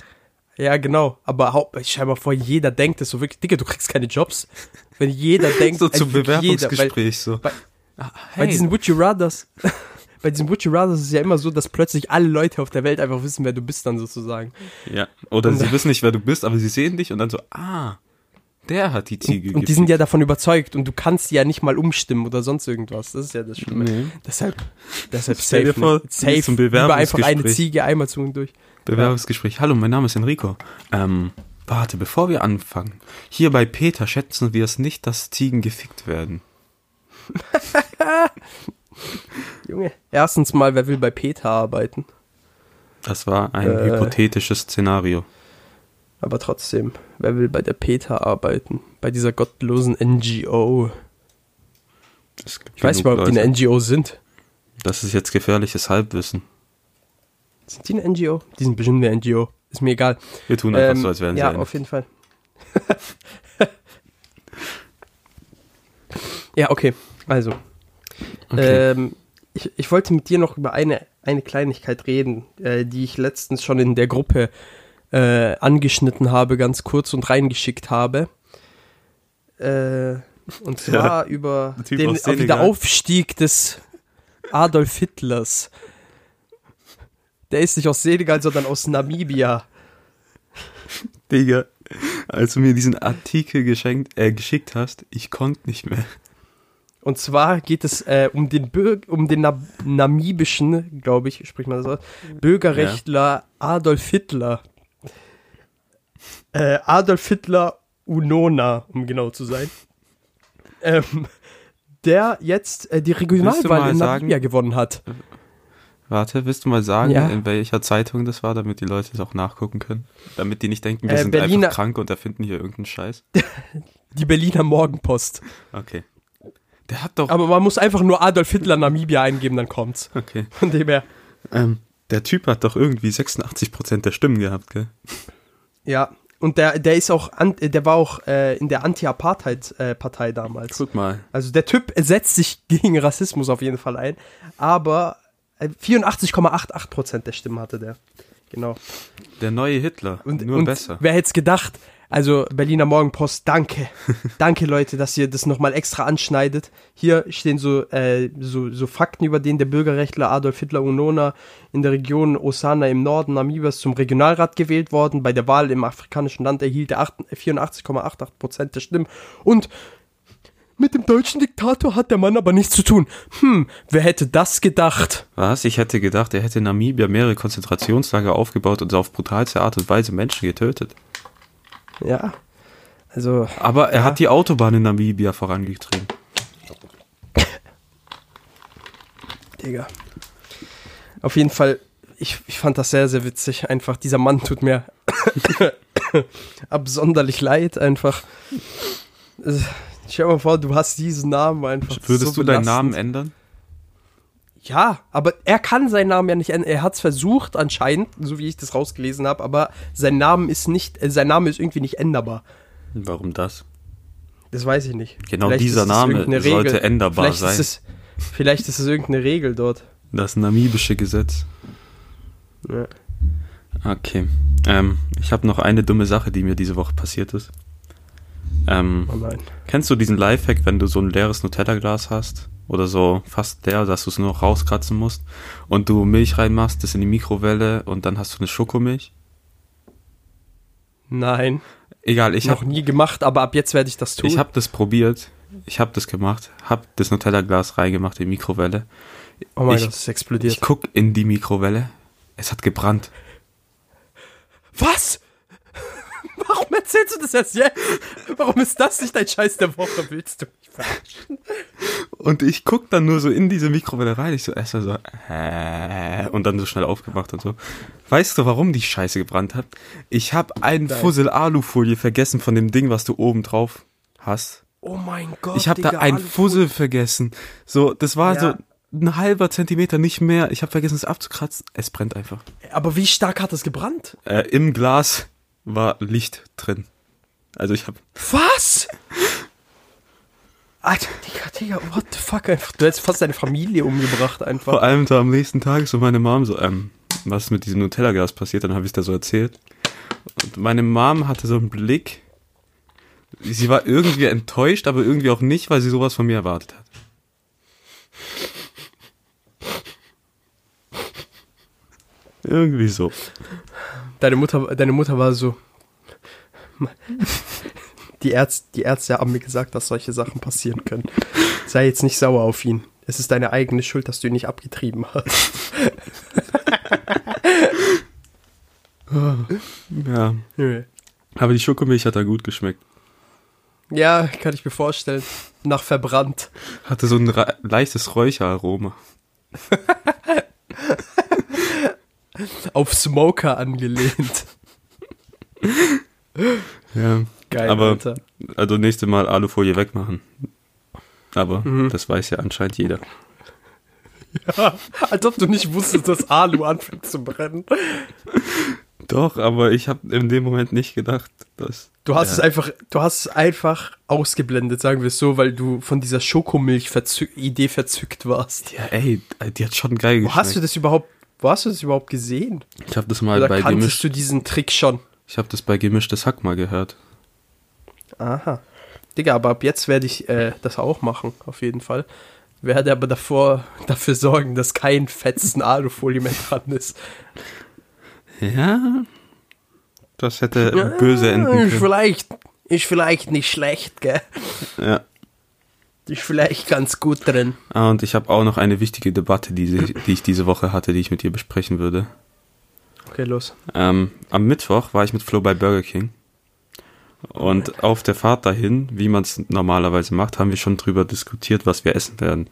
Ja, genau. Aber Haupt, mal vor, jeder denkt es so wirklich. Digga, du kriegst keine Jobs. Wenn jeder denkt, So zum wirklich jeder, weil- Bewerbungsgespräch so. bei- Ah, Bei hey, diesen Would You Rathers, bei diesen Would You Rathers ist es ja immer so, dass plötzlich alle Leute auf der Welt einfach wissen, wer du bist dann sozusagen. ja. Oder sie wissen nicht, wer du bist, aber sie sehen dich und dann so, ah, der hat die Ziege Und die sind ja davon überzeugt und du kannst die ja nicht mal umstimmen oder sonst irgendwas. Das ist ja das Schlimme. Nee. Deshalb, deshalb safe, dir vor, ne? du bist safe. zum Lieber einfach eine. Ziege einmal zu und durch. Bewerbungsgespräch. Hallo, mein Name ist Enrico. Ähm, warte, bevor wir anfangen. Hier bei Peter schätzen wir es nicht, dass Ziegen gefickt werden. Junge. Erstens mal, wer will bei Peter arbeiten? Das war ein Äh. hypothetisches Szenario. Aber trotzdem, wer will bei der Peter arbeiten? Bei dieser gottlosen NGO. Ich weiß mal, ob die eine NGO sind. Das ist jetzt gefährliches Halbwissen. Sind die eine NGO? Die sind bestimmt eine NGO. Ist mir egal. Wir tun einfach Ähm, so, als wären sie ja, eine. auf jeden Fall. ja, okay. Also, Okay. ähm, ich, ich wollte mit dir noch über eine, eine Kleinigkeit reden, äh, die ich letztens schon in der Gruppe äh, angeschnitten habe, ganz kurz und reingeschickt habe. Äh, und zwar über der Typ den. Wiederaufstieg des Adolf Hitlers. Der ist nicht aus Senegal, sondern aus Namibia. Digga, als du mir diesen Artikel geschenkt, äh, geschickt hast, ich konnte nicht mehr. Und zwar geht es äh, um den Bürg um den Na namibischen, glaube ich, spricht man das aus, Bürgerrechtler Adolf Hitler. Äh, Adolf Hitler Unona, um genau zu sein. Ähm, der jetzt äh, die Regionalwahl in sagen- Namibia gewonnen hat. Warte, willst du mal sagen, Ja. in welcher Zeitung das war, damit die Leute es auch nachgucken können? Damit die nicht denken, wir Äh, sind Berliner- einfach krank und erfinden hier irgendeinen Scheiß. Die Berliner Morgenpost. Okay. Der hat doch. Aber man muss einfach nur Adolf Hitler Namibia eingeben, dann kommt's. Okay. Von dem her. Ähm, der Typ hat doch irgendwie 86% der Stimmen gehabt, gell? Ja. Und der, der ist auch, an, der war auch äh, in der Anti-Apartheid-Partei damals. Guck mal. Also der Typ setzt sich gegen Rassismus auf jeden Fall ein, aber äh, 84,88% der Stimmen hatte der. Genau. Der neue Hitler. Und, nur und besser. wer hätte es gedacht? Also Berliner Morgenpost, danke. danke Leute, dass ihr das nochmal extra anschneidet. Hier stehen so, äh, so, so Fakten über den der Bürgerrechtler Adolf Hitler Unona in der Region Osana im Norden Namibias zum Regionalrat gewählt worden. Bei der Wahl im afrikanischen Land erhielt er 84,88 Prozent der Stimmen. Und mit dem deutschen Diktator hat der Mann aber nichts zu tun. Hm, wer hätte das gedacht? Was? Ich hätte gedacht, er hätte in Namibia mehrere Konzentrationslager aufgebaut und auf brutalste Art und Weise Menschen getötet. Ja. Also. Aber er ja. hat die Autobahn in Namibia vorangetrieben. Digga. Auf jeden Fall, ich, ich fand das sehr, sehr witzig. Einfach, dieser Mann tut mir absonderlich leid, einfach. Äh, Stell dir mal vor, du hast diesen Namen einfach. Würdest so du deinen. Namen ändern? Ja, aber er kann seinen Namen ja nicht ändern. Er hat es versucht anscheinend, so wie ich das rausgelesen habe, aber sein Name ist nicht, äh, sein Name ist irgendwie nicht änderbar. Warum das? Das weiß ich nicht. Genau Vielleicht dieser Name sollte änderbar vielleicht sein. Ist es, vielleicht ist es irgendeine Regel dort. Das namibische Gesetz. Ja. Okay. Ähm, ich habe noch eine dumme Sache, die mir diese Woche passiert ist. Ähm, Oh nein. Kennst du diesen Lifehack, wenn du so ein leeres Nutella-Glas hast? Oder so fast leer, dass du es nur noch rauskratzen musst und du Milch reinmachst, das in die Mikrowelle und dann hast du eine Schokomilch? Nein. Egal, ich noch habe nie gemacht, aber ab jetzt werde ich das tun. ich hab das probiert. Ich habe das gemacht, habe das Nutella-Glas reingemacht in die Mikrowelle. oh mein ich- Gott, es ist explodiert. Ich guck in die Mikrowelle. Es hat gebrannt. Was? Warum erzählst du das erst jetzt? Warum ist das nicht dein Scheiß der Woche? Willst du verarschen? Und ich guck dann nur so in diese Mikrowelle rein. Ich so erstmal so, äh, und dann so schnell aufgemacht und so. Weißt du, warum die Scheiße gebrannt hat? Ich habe einen Nein. Fussel Alufolie vergessen von dem Ding, was du oben drauf hast. Oh mein Gott. ich habe da Digga, einen Alufolie. Fussel vergessen. So, das war Ja. so ein halber Zentimeter, nicht mehr. Ich habe vergessen, es abzukratzen. Es brennt einfach. Aber wie stark hat das gebrannt? Äh, Im Glas war Licht drin. Also ich habe Was? Alter, Digga, Digga, what the fuck einfach. Du hättest fast deine Familie umgebracht vor einfach. allem da am nächsten Tag so meine Mom so, ähm, was ist mit diesem Nutella-Gas passiert? Dann habe ich da so erzählt. Und meine Mom hatte so einen Blick. Sie war irgendwie enttäuscht, aber irgendwie auch nicht, weil sie sowas von mir erwartet hat. Irgendwie so. Deine Mutter, deine Mutter war so. Die Ärzte, die Ärzte haben mir gesagt, dass solche Sachen passieren können. Sei jetzt nicht sauer auf ihn. Es ist deine eigene Schuld, dass du ihn nicht abgetrieben hast. Ja. Aber die Schokomilch hat da gut geschmeckt. Ja, kann ich mir vorstellen. Nach verbrannt. Hatte so ein leichtes Räucheraroma. Auf Smoker angelehnt. Ja. Geil, Aber- Alter. Also nächste Mal Alufolie wegmachen. Aber Mhm. das weiß ja anscheinend jeder. Als ob du nicht wusstest, dass Alu anfängt zu brennen. Doch, aber ich habe in dem Moment nicht gedacht, dass. Du hast Ja. es einfach, du hast es einfach ausgeblendet, sagen wir es so, weil du von dieser Schokomilch-Idee verzückt warst. Ja, ey, die hat schon geil Wo geschmeckt. hast du das überhaupt, wo hast du das überhaupt gesehen? ich habe das mal Oder bei kanntest gemisch, du diesen Trick schon? ich habe das bei gemischtes Hack mal gehört. Aha. Digga, aber ab jetzt werde ich äh, das auch machen, auf jeden Fall. Werde aber davor dafür sorgen, dass kein fetzen Alufolie mehr dran ist. Ja. Das hätte böse enden Ist können. vielleicht, ist vielleicht nicht schlecht, gell? Ja. Ist vielleicht ganz gut drin. Ah, und ich habe auch noch eine wichtige Debatte, die, sie- die ich diese Woche hatte, die ich mit dir besprechen würde. Okay, los. Ähm, am Mittwoch war ich mit Flo bei Burger King. Und auf der Fahrt dahin, wie man es normalerweise macht, haben wir schon drüber diskutiert, was wir essen werden.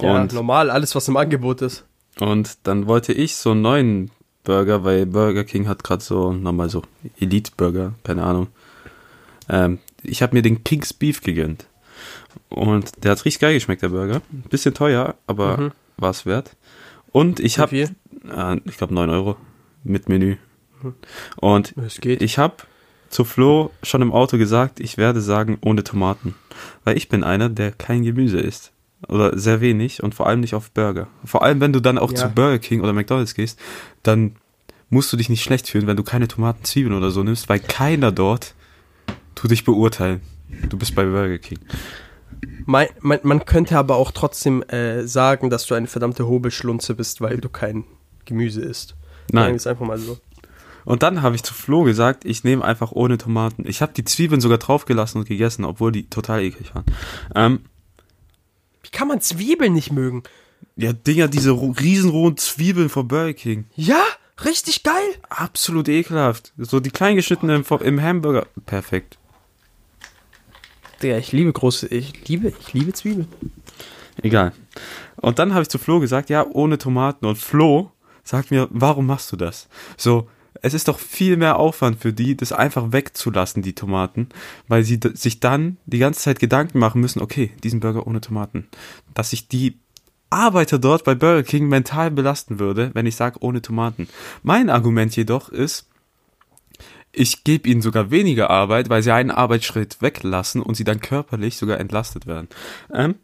Ja, Und, normal, alles, was im Angebot ist. und dann wollte ich so einen neuen Burger, weil Burger King hat gerade so nochmal so Elite Burger, keine Ahnung. Ähm, ich habe mir den King's Beef gegönnt. Und der hat richtig geil geschmeckt, der Burger. Bisschen teuer, aber Mhm. war es wert. Und ich habe, äh, ich glaube 9 Euro mit Menü. Und ich habe zu Flo schon im Auto gesagt, ich werde sagen ohne Tomaten. Weil ich bin einer, der kein Gemüse isst. Oder sehr wenig und vor allem nicht auf Burger. Vor allem, wenn du dann auch Ja. zu Burger King oder McDonalds gehst, dann musst du dich nicht schlecht fühlen, wenn du keine Tomaten, Zwiebeln oder so nimmst, weil keiner dort tut dich beurteilen. Du bist bei Burger King. Man, man, man könnte aber auch trotzdem äh, sagen, dass du eine verdammte Hobelschlunze bist, weil du kein Gemüse isst. Nein. Sagen wir es einfach mal so. Und dann habe ich zu Flo gesagt, ich nehme einfach ohne Tomaten. Ich habe die Zwiebeln sogar draufgelassen und gegessen, obwohl die total eklig waren. Ähm, Wie kann man Zwiebeln nicht mögen? ja, Dinger, diese ro- riesenrohen Zwiebeln von Burger King. Ja, richtig geil. Absolut ekelhaft. So die kleingeschnittenen vom- im Hamburger. Perfekt. Digga, ich liebe große, ich liebe, ich liebe Zwiebeln. Egal. Und dann habe ich zu Flo gesagt, ja, ohne Tomaten. Und Flo sagt mir, warum machst du das? So, es ist doch viel mehr Aufwand für die, das einfach wegzulassen, die Tomaten, weil sie sich dann die ganze Zeit Gedanken machen müssen, okay, diesen Burger ohne Tomaten. Dass sich die Arbeiter dort bei Burger King mental belasten würde, wenn ich sage ohne Tomaten. Mein Argument jedoch ist, ich gebe ihnen sogar weniger Arbeit, weil sie einen Arbeitsschritt weglassen und sie dann körperlich sogar entlastet werden. Ähm,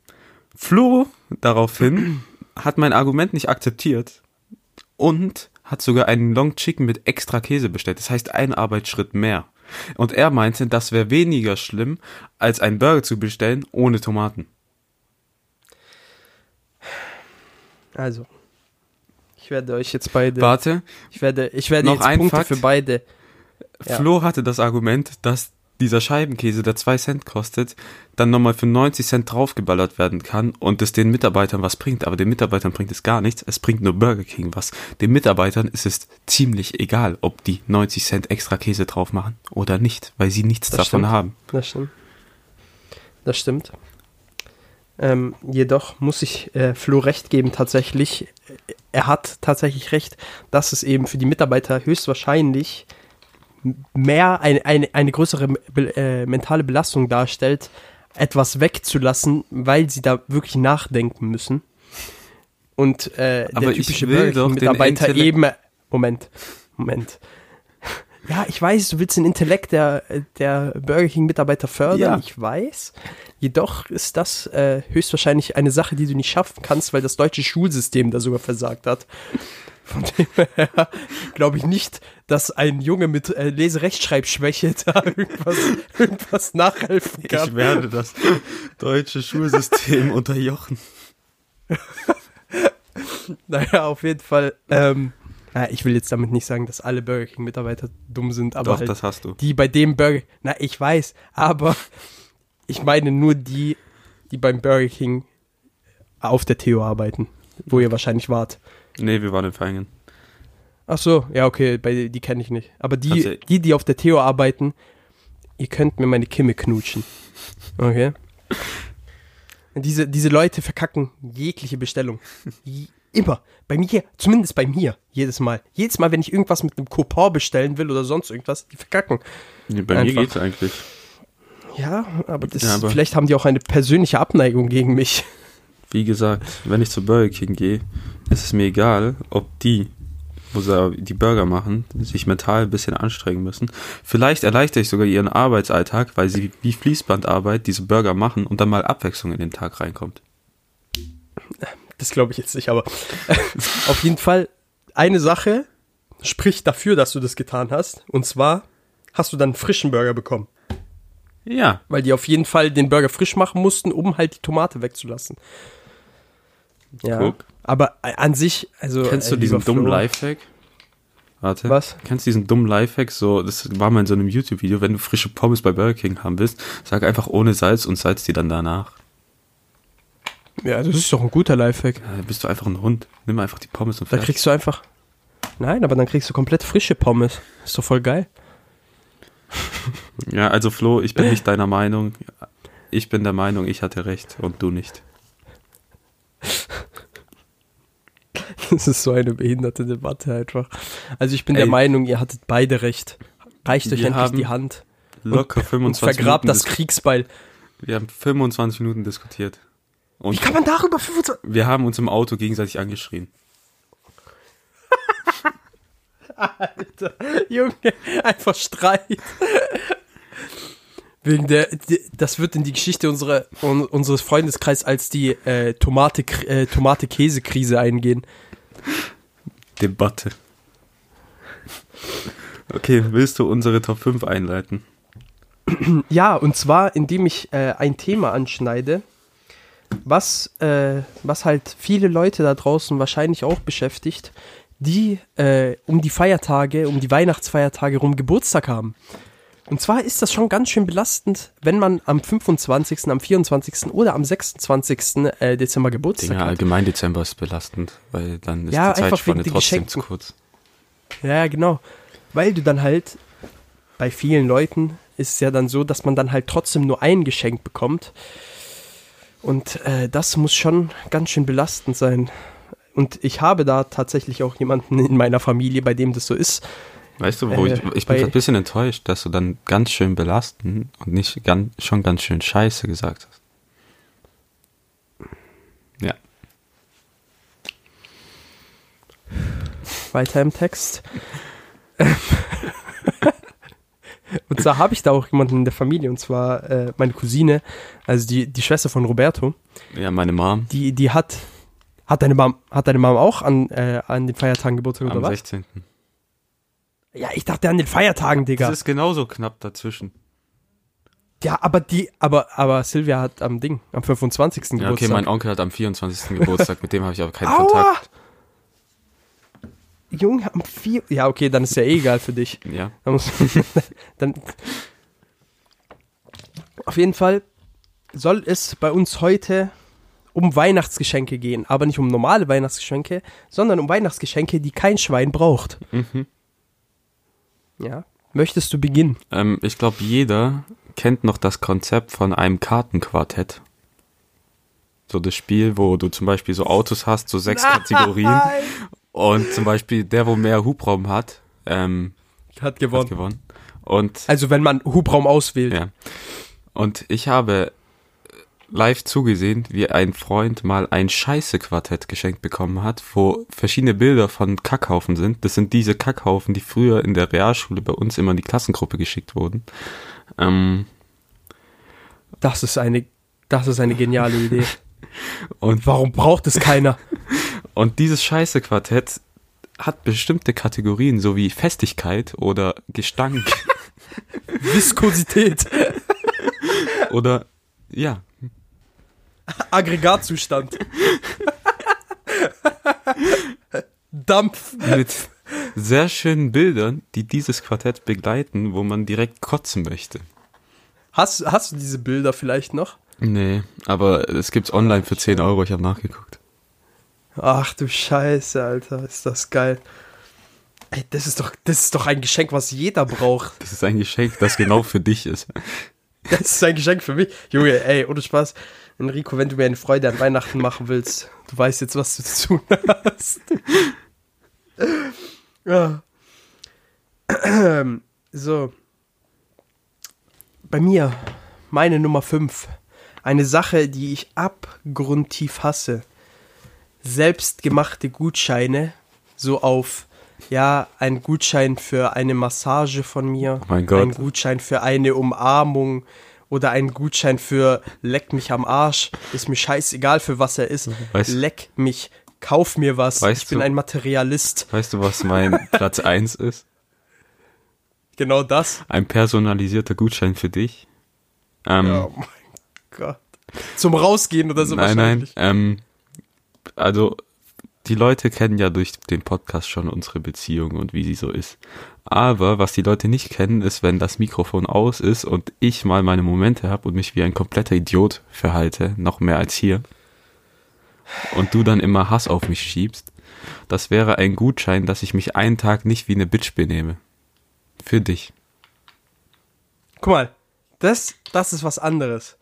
Flo daraufhin hat mein Argument nicht akzeptiert und hat sogar einen Long Chicken mit extra Käse bestellt. Das heißt, ein Arbeitsschritt mehr. Und er meinte, das wäre weniger schlimm, als einen Burger zu bestellen ohne Tomaten. Also, ich werde euch jetzt beide, Warte, ich werde, ich werde noch jetzt ein Punkte Fakt. für beide. Ja. Flo hatte das Argument, dass dieser Scheibenkäse, der 2 Cent kostet, dann nochmal für 90 Cent draufgeballert werden kann und es den Mitarbeitern was bringt. Aber den Mitarbeitern bringt es gar nichts. Es bringt nur Burger King was. Den Mitarbeitern ist es ziemlich egal, ob die 90 Cent extra Käse drauf machen oder nicht, weil sie nichts Das davon stimmt. haben. Das stimmt. Das stimmt. Ähm, jedoch muss ich äh, Flo recht geben, tatsächlich. Er hat tatsächlich recht, dass es eben für die Mitarbeiter höchstwahrscheinlich mehr eine, eine, eine größere äh, mentale Belastung darstellt, etwas wegzulassen, weil sie da wirklich nachdenken müssen. Und äh, Aber der typische Intellekt- eben. Moment, Moment. Ja, ich weiß, du willst den Intellekt der, der Burger King-Mitarbeiter fördern, Ja. ich weiß. Jedoch ist das äh, höchstwahrscheinlich eine Sache, die du nicht schaffen kannst, weil das deutsche Schulsystem da sogar versagt hat. Von dem her glaube ich nicht, dass ein Junge mit äh, Leserechtschreibschwäche da irgendwas, irgendwas nachhelfen kann. Ich werde das deutsche Schulsystem unterjochen. Naja, auf jeden Fall. Ähm, na, ich will jetzt damit nicht sagen, dass alle Burger King-Mitarbeiter dumm sind, aber Doch, halt das hast du. die bei dem Burger. Na, ich weiß, aber ich meine nur die, die beim Burger King auf der Theo arbeiten, wo ihr wahrscheinlich wart. Nee, wir waren in Feingen. Ach so, ja, okay, bei, die kenne ich nicht. Aber die, du- die, die auf der Theo arbeiten, ihr könnt mir meine Kimme knutschen. Okay? Diese, diese Leute verkacken jegliche Bestellung. Je- Immer. Bei mir, zumindest bei mir, jedes Mal. Jedes Mal, wenn ich irgendwas mit einem Coupon bestellen will oder sonst irgendwas, die verkacken. Nee, bei Einfach. mir geht's eigentlich. Ja, aber, das, Ja, aber- vielleicht haben die auch eine persönliche Abneigung gegen mich. Wie gesagt, wenn ich zu Burger King gehe, ist es mir egal, ob die, wo sie die Burger machen, sich mental ein bisschen anstrengen müssen. Vielleicht erleichter ich sogar ihren Arbeitsalltag, weil sie wie Fließbandarbeit diese Burger machen und dann mal Abwechslung in den Tag reinkommt. Das glaube ich jetzt nicht, aber auf jeden Fall eine Sache spricht dafür, dass du das getan hast. Und zwar hast du dann einen frischen Burger bekommen. Ja, Weil die auf jeden Fall den Burger frisch machen mussten, um halt die Tomate wegzulassen. Ja. Guck. Aber äh, an sich, also. kennst du äh, diesen dummen Lifehack? Warte. Was? Kennst du diesen dummen Lifehack? So, das war mal in so einem YouTube-Video, wenn du frische Pommes bei Burger King haben willst, sag einfach ohne Salz und salz die dann danach. Ja, das ist doch ein guter Lifehack. Ja, dann bist du einfach ein Hund. Nimm einfach die Pommes und Da fertig. kriegst du einfach. Nein, aber dann kriegst du komplett frische Pommes. Ist doch voll geil. Ja, also Flo, ich bin nicht deiner Meinung. Ich bin der Meinung, ich hatte recht und du nicht. Das ist so eine behinderte Debatte einfach. Also ich bin der Ey. Meinung, ihr hattet beide recht. Reicht euch endlich die Hand Locker und 25 vergrabt Minuten. das Kriegsbeil. wir haben 25 Minuten diskutiert. Wie Und kann man darüber 25... wir haben uns im Auto gegenseitig angeschrien. Junge, einfach Streit. Wegen der, das wird in die Geschichte unserer, un, unseres Freundeskreises als die äh, Tomate, äh, Tomate-Käse-Krise eingehen. Debatte. Okay, willst du unsere Top 5 einleiten? Ja, und zwar, indem ich äh, ein Thema anschneide, was, äh, was halt viele Leute da draußen wahrscheinlich auch beschäftigt, die äh, um die Feiertage, um die Weihnachtsfeiertage rum Geburtstag haben. Und zwar ist das schon ganz schön belastend, wenn man am 25., am 24. oder am 26. Äh, Dezember Geburtstag Digga, hat. allgemein Dezember ist belastend, weil dann ist Ja, die Zeitspanne trotzdem Geschenken. zu kurz. Ja, genau. Weil du dann halt, bei vielen Leuten ist es ja dann so, dass man dann halt trotzdem nur ein Geschenk bekommt. Und äh, das muss schon ganz schön belastend sein. Und ich habe da tatsächlich auch jemanden in meiner Familie, bei dem das so ist. Weißt du, wo Äh, ich, ich bin ein bisschen enttäuscht, dass du dann ganz schön belasten und nicht ganz, schon ganz schön scheiße gesagt hast. Ja. Weiter im Text. und zwar habe ich da auch jemanden in der Familie, und zwar äh, meine Cousine, also die, die Schwester von Roberto. Ja, meine Mom Die, die hat, hat deine Mom, hat deine Mom auch an, äh, an den Feiertagen Geburtstag oder am was? 16. Ja, ich dachte an den Feiertagen, Digga. Das ist genauso knapp dazwischen. Ja, aber die, aber, aber Silvia hat am Ding, am 25. Ja, okay, Geburtstag. mein Onkel hat am 24. Geburtstag, mit dem habe ich aber keinen Aua! Kontakt. Junge, am 4. Ja, okay, dann ist ja eh egal für dich. Ja. Dann, muss, dann auf jeden Fall soll es bei uns heute um Weihnachtsgeschenke gehen, aber nicht um normale Weihnachtsgeschenke, sondern um Weihnachtsgeschenke, die kein Schwein braucht. Mhm. Ja. Möchtest du beginnen? Ähm, ich glaube, jeder kennt noch das Konzept von einem Kartenquartett. So das Spiel, wo du zum Beispiel so Autos hast, so sechs Kategorien. Und zum Beispiel der, wo mehr Hubraum hat, ähm, Hat hat gewonnen. gewonnen. Und Also wenn man Hubraum auswählt. Ja. Und ich habe live zugesehen, wie ein Freund mal ein Scheiße-Quartett geschenkt bekommen hat, wo verschiedene Bilder von Kackhaufen sind. Das sind diese Kackhaufen, die früher in der Realschule bei uns immer in die Klassengruppe geschickt wurden. Ähm, Das ist eine, das ist eine geniale Idee. und, Warum braucht es keiner? und dieses Scheiße-Quartett hat bestimmte Kategorien, so wie Festigkeit oder Gestank Viskosität, oder, ja, Aggregatzustand. Dampf. mit sehr schönen Bildern, die dieses Quartett begleiten, wo man direkt kotzen möchte. Hast, hast du diese Bilder vielleicht noch? Nee, aber es gibt's online für 10 Euro, ich habe nachgeguckt. Ach du Scheiße, Alter, ist das geil. Ey, das ist doch, das ist doch ein Geschenk, was jeder braucht. Das ist ein Geschenk, das genau für dich ist. Das ist ein Geschenk für mich. Junge, ey, ohne Spaß. Enrico, wenn du mir eine Freude an Weihnachten machen willst, du weißt jetzt, was du zu tun hast. ja. So. Bei mir, meine Nummer 5. Eine Sache, die ich abgrundtief hasse. Selbstgemachte Gutscheine, so auf, ja, ein Gutschein für eine Massage von mir, Oh ein Gutschein für eine Umarmung oder ein Gutschein für leck mich am Arsch, ist mir scheißegal für was er ist, Weißt- leck mich, kauf mir was, ich bin du- ein Materialist. Weißt du, was mein Platz 1 ist? Genau das. Ein personalisierter Gutschein für dich. Ähm, Oh mein Gott. Zum Rausgehen oder so nein, nein. wahrscheinlich. Ähm, also, die Leute kennen ja durch den Podcast schon unsere Beziehung und wie sie so ist. Aber was die Leute nicht kennen, ist, wenn das Mikrofon aus ist und ich mal meine Momente habe und mich wie ein kompletter Idiot verhalte, noch mehr als hier. Und du dann immer Hass auf mich schiebst. Das wäre ein Gutschein, dass ich mich einen Tag nicht wie eine Bitch benehme. Für dich. Guck mal, das, das ist was anderes.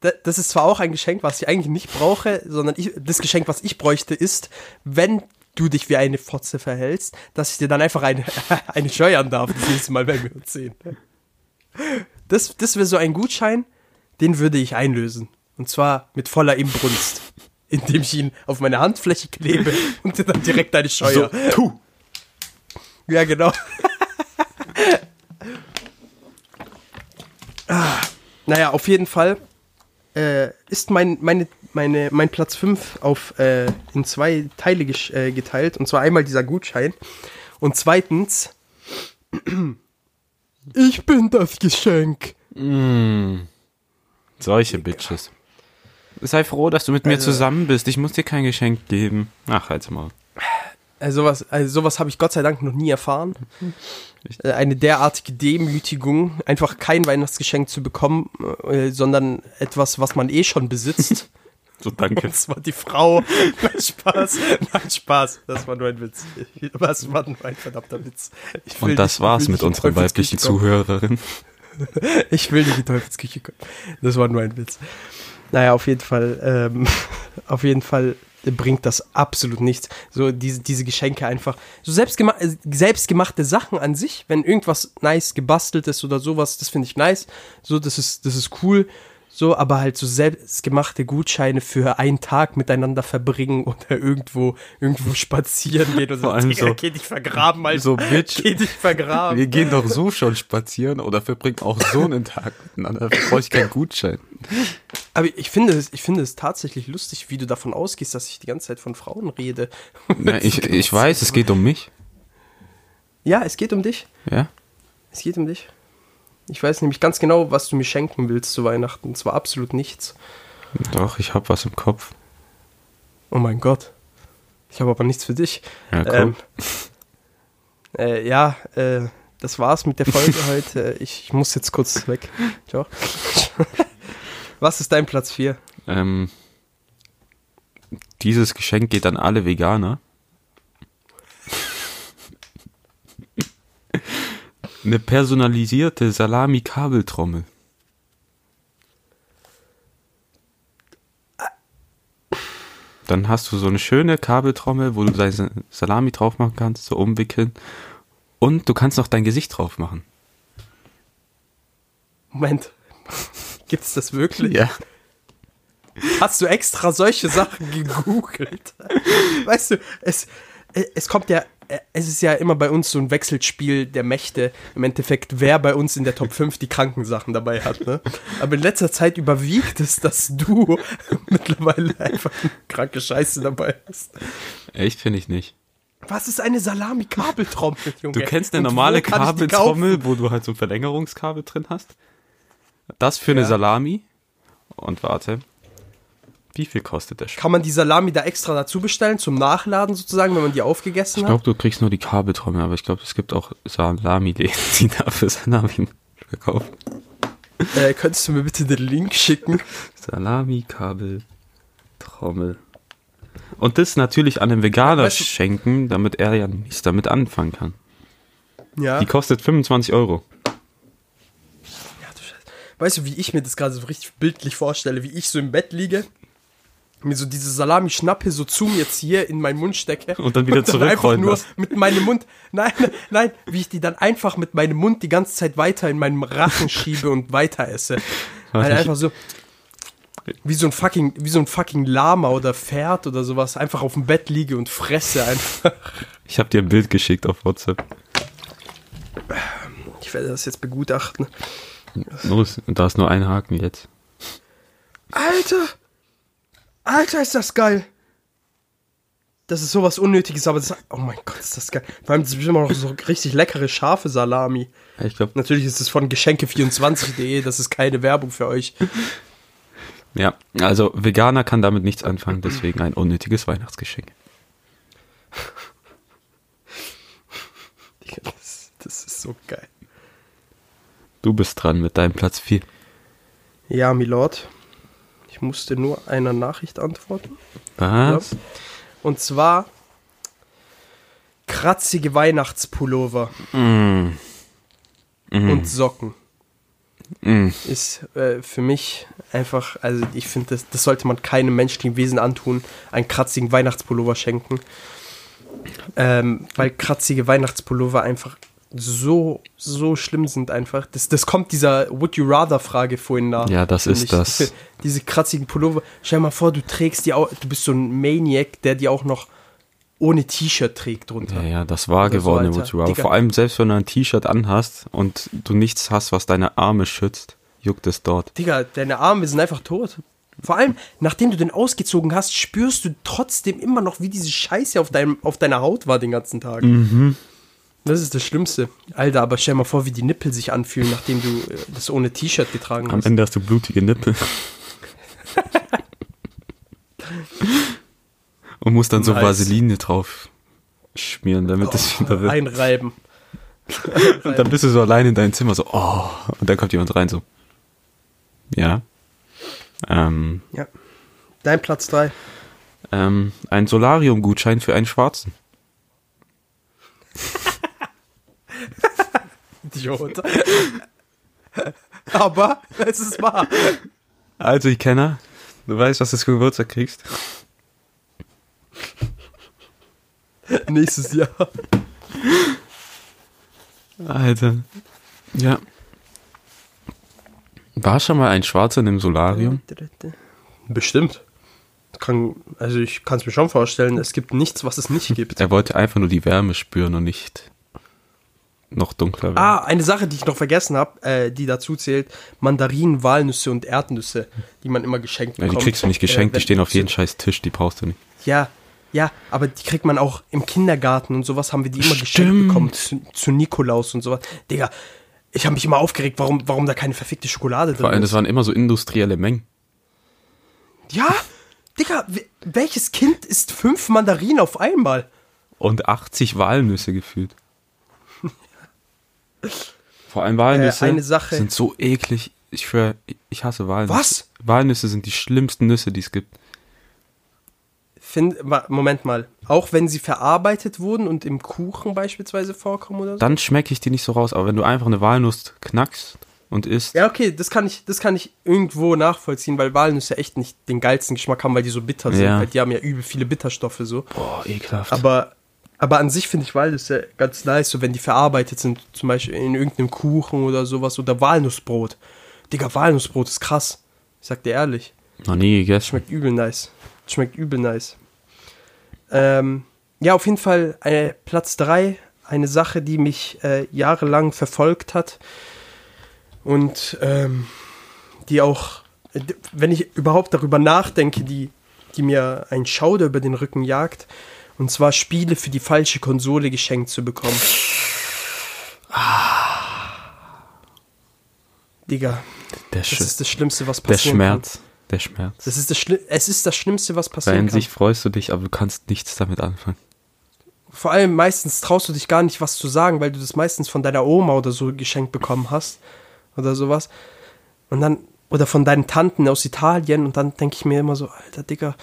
Da- Das ist zwar auch ein Geschenk, was ich eigentlich nicht brauche, sondern ich, das Geschenk, was ich bräuchte, ist, wenn du dich wie eine Fotze verhältst, dass ich dir dann einfach eine, eine scheuern darf, das nächste Mal, wenn wir uns sehen. Das, das wäre so ein Gutschein, den würde ich einlösen. Und zwar mit voller Inbrunst, indem ich ihn auf meine Handfläche klebe und dir dann direkt eine Scheuer. tu! Ja, genau. ah, naja, auf jeden Fall äh, ist mein, meine, meine, mein Platz 5 auf, äh, in zwei Teile äh, geteilt. Und zwar einmal dieser Gutschein. Und zweitens Ich bin das Geschenk. Mm. Solche Bitches. Sei froh, dass du mit mir Also- zusammen bist. Ich muss dir kein Geschenk geben. Ach, halt's mal. Also sowas, also sowas habe ich Gott sei Dank noch nie erfahren. Äh, Eine derartige Demütigung, einfach kein Weihnachtsgeschenk zu bekommen, äh, sondern etwas, was man eh schon besitzt. So, danke. Und zwar die Frau. Nein, Spaß. Nein, Spaß. Das war nur ein Witz. Das war nur ein verdammter Witz. Ich will Und das nicht- war's mit unserer weiblichen. Zuhörerin. Ich will nicht in Teufelsküche kommen. Das war nur ein Witz. Naja, auf jeden Fall, ähm, auf jeden Fall bringt das absolut nichts. So diese, diese Geschenke einfach. So selbstgema äh, selbstgemachte Sachen an sich, wenn irgendwas nice gebastelt ist oder sowas, das finde ich nice. So, das ist, das ist cool. So, aber halt so selbstgemachte Gutscheine für einen Tag miteinander verbringen oder irgendwo, irgendwo spazieren gehen und Vor allem Digga, so- geh dich vergraben, Alter. so, Bitch. Geh dich vergraben. Wir gehen doch so schon spazieren oder verbringen auch so einen Tag miteinander. Dafür brauche ich keinen Gutschein. Aber ich finde, es, ich finde es tatsächlich lustig, wie du davon ausgehst, dass ich die ganze Zeit von Frauen rede. Ja, ich, ich weiß, es geht um mich. Ja, es geht um dich. Ja? Es geht um dich. Ich weiß nämlich ganz genau, was du mir schenken willst zu Weihnachten. Und zwar absolut nichts. Doch, ich hab was im Kopf. Oh mein Gott. Ich habe aber nichts für dich. Ja, komm. Ähm, äh, ja, äh, das war's mit der Folge heute. Ich, ich muss jetzt kurz weg. Ciao. Was ist dein Platz 4? Ähm, dieses Geschenk geht an alle Veganer. Eine personalisierte Salami-Kabeltrommel. Dann hast du so eine schöne Kabeltrommel, wo du deine Salami drauf machen kannst, so umwickeln. Und du kannst noch dein Gesicht drauf machen. Moment. Gibt's das wirklich? Ja. Hast du extra solche Sachen gegoogelt? Weißt du, es, es kommt ja, es ist ja immer bei uns so ein Wechselspiel der Mächte. Im Endeffekt, wer bei uns in der Top 5 die Krankensachen dabei hat. Ne? Aber in letzter Zeit überwiegt es, dass du mittlerweile einfach kranke Scheiße dabei hast. Echt finde ich nicht. Was ist eine Salami-Kabeltrommel, Junge? Du kennst eine Und normale Kabeltrommel, wo du halt so ein Verlängerungskabel drin hast. Das für eine Ja. Salami. Und warte. Wie viel kostet der Sch Kann man die Salami da extra dazu bestellen, zum Nachladen sozusagen, wenn man die aufgegessen Ich hat? glaube, du kriegst nur die Kabeltrommel, aber ich glaube, es gibt auch Salami-Läden, die dafür Salami verkaufen. Äh, könntest du mir bitte den Link schicken? Salami-Kabeltrommel. Und das natürlich an den Veganer Weißt du- schenken, damit er ja nichts damit anfangen kann. Ja. Die kostet 25 Euro. Ja, du Scheiße. Weißt du, wie ich mir das gerade so richtig bildlich vorstelle, wie ich so im Bett liege, mir so diese Salami schnappe, so zu mir ziehe, in meinen Mund stecke Und dann wieder einfach zurückrollen nur mit meinem Mund, nein, nein, nein, wie ich die dann einfach mit meinem Mund die ganze Zeit weiter in meinem Rachen schiebe und weiter esse. Halt einfach so wie so ein fucking wie so ein fucking Lama oder Pferd oder sowas einfach auf dem Bett liege und fresse einfach. Ich habe dir ein Bild geschickt auf WhatsApp. Ich werde das jetzt begutachten. Los, da ist nur ein Haken jetzt. Alter! Alter, ist das geil! Das ist sowas Unnötiges, aber das. Oh mein Gott, ist das geil. Vor allem, das ist bestimmt auch noch so richtig leckere, scharfe Salami. Ich glaube, Natürlich ist es von geschenke24.de, das ist keine Werbung für euch. ja. Also Veganer kann damit nichts anfangen, deswegen ein unnötiges Weihnachtsgeschenk. Das, das ist so geil. Du bist dran mit deinem Platz 4. Ja, Milord. Ich musste nur einer Nachricht antworten. Was? Und zwar kratzige Weihnachtspullover Mm. und Socken. Mm. ist äh, für mich einfach, also ich finde, das, das sollte man keinem menschlichen Wesen antun, einen kratzigen Weihnachtspullover schenken. Ähm, weil kratzige Weihnachtspullover einfach so, so schlimm sind einfach. Das, das kommt dieser Would You Rather Frage vorhin nach. Ja, das ist ich. das. Diese kratzigen Pullover. Stell mal vor, du trägst die auch, du bist so ein Maniac, der die auch noch ohne T-Shirt trägt drunter. Ja, ja, das war Oder so, geworden, Alter. Would You Rather. Digga. Vor allem selbst wenn du ein T-Shirt anhast und du nichts hast, was deine Arme schützt, juckt es dort. Digga, deine Arme sind einfach tot. Vor allem, nachdem du den ausgezogen hast, spürst du trotzdem immer noch, wie diese Scheiße auf, deinem, auf deiner Haut war den ganzen Tag. Das ist das Schlimmste. Alter, aber stell mal vor, wie die Nippel sich anfühlen, nachdem du äh, das ohne T-Shirt getragen Am hast. Ende hast du blutige Nippel. Und musst dann so Nice. Vaseline drauf schmieren, damit es wieder wird. Einreiben. Und dann bist du so allein in deinem Zimmer, so, oh. Und dann kommt jemand rein, so. Ja. Ähm, Ja. Dein Platz 3. ähm, ein Solarium-Gutschein für einen Schwarzen. Idiot. aber es ist wahr. Also, ich kenne, du weißt, was du zu Geburtstag kriegst. Nächstes Jahr. Alter. Ja. War schon mal ein Schwarzer in einem Solarium? Bestimmt. Kann, also ich kann es mir schon vorstellen, es gibt nichts, was es nicht gibt. Er wollte einfach nur die Wärme spüren und nicht noch dunkler werden. Ah, eine Sache, die ich noch vergessen habe, äh, die dazu zählt, Mandarinen, Walnüsse und Erdnüsse, die man immer geschenkt Ja, bekommt. die kriegst du nicht geschenkt, Äh, die stehen auf jedem scheiß Tisch, die brauchst du nicht. Ja, ja, aber die kriegt man auch im Kindergarten und sowas haben wir die immer geschenkt Stimmt. bekommen zu, zu Nikolaus und sowas. Digga, ich habe mich immer aufgeregt, warum, warum da keine verfickte Schokolade drin Vor allem, das ist. waren immer so industrielle Mengen. Ja, Digga, we- welches Kind isst fünf Mandarinen auf einmal? Und 80 Walnüsse gefühlt. Vor allem Walnüsse Äh, sind so eklig. Ich schwör, ich hasse Walnüsse. Was? Walnüsse sind die schlimmsten Nüsse, die es gibt. Find, Moment mal, auch wenn sie verarbeitet wurden und im Kuchen beispielsweise vorkommen oder so? Dann schmecke ich die nicht so raus, aber wenn du einfach eine Walnuss knackst und isst, Ja, okay, das kann ich, das kann ich irgendwo nachvollziehen, weil Walnüsse echt nicht den geilsten Geschmack haben, weil die so bitter sind. Ja. Weil die haben ja übel viele Bitterstoffe so. boah, ekelhaft. Aber, aber an sich finde ich Walnüsse ganz nice, so wenn die verarbeitet sind, zum Beispiel in irgendeinem Kuchen oder sowas oder Walnussbrot. Digga, Walnussbrot ist krass. Ich sag dir ehrlich. Noch nie gegessen. Schmeckt übel nice. Schmeckt übel nice. Ähm, ja, auf jeden Fall äh, Platz 3. Eine Sache, die mich äh, jahrelang verfolgt hat. Und ähm, die auch, äh, wenn ich überhaupt darüber nachdenke, die, die mir ein Schauder über den Rücken jagt. Und zwar Spiele für die falsche Konsole geschenkt zu bekommen. Digga, Der, das Sch ist das Schlimmste, was der passieren Schmerz. Der Schmerz. kann. Das ist das Schli es ist das Schlimmste, was Weil passieren in kann. sich freust du dich, aber du kannst nichts damit anfangen. Vor allem meistens traust du dich gar nicht, was zu sagen, weil du das meistens von deiner Oma oder so geschenkt bekommen hast. Oder sowas. Und dann, oder von deinen Tanten aus Italien. Und dann denke ich mir immer so, alter Digga,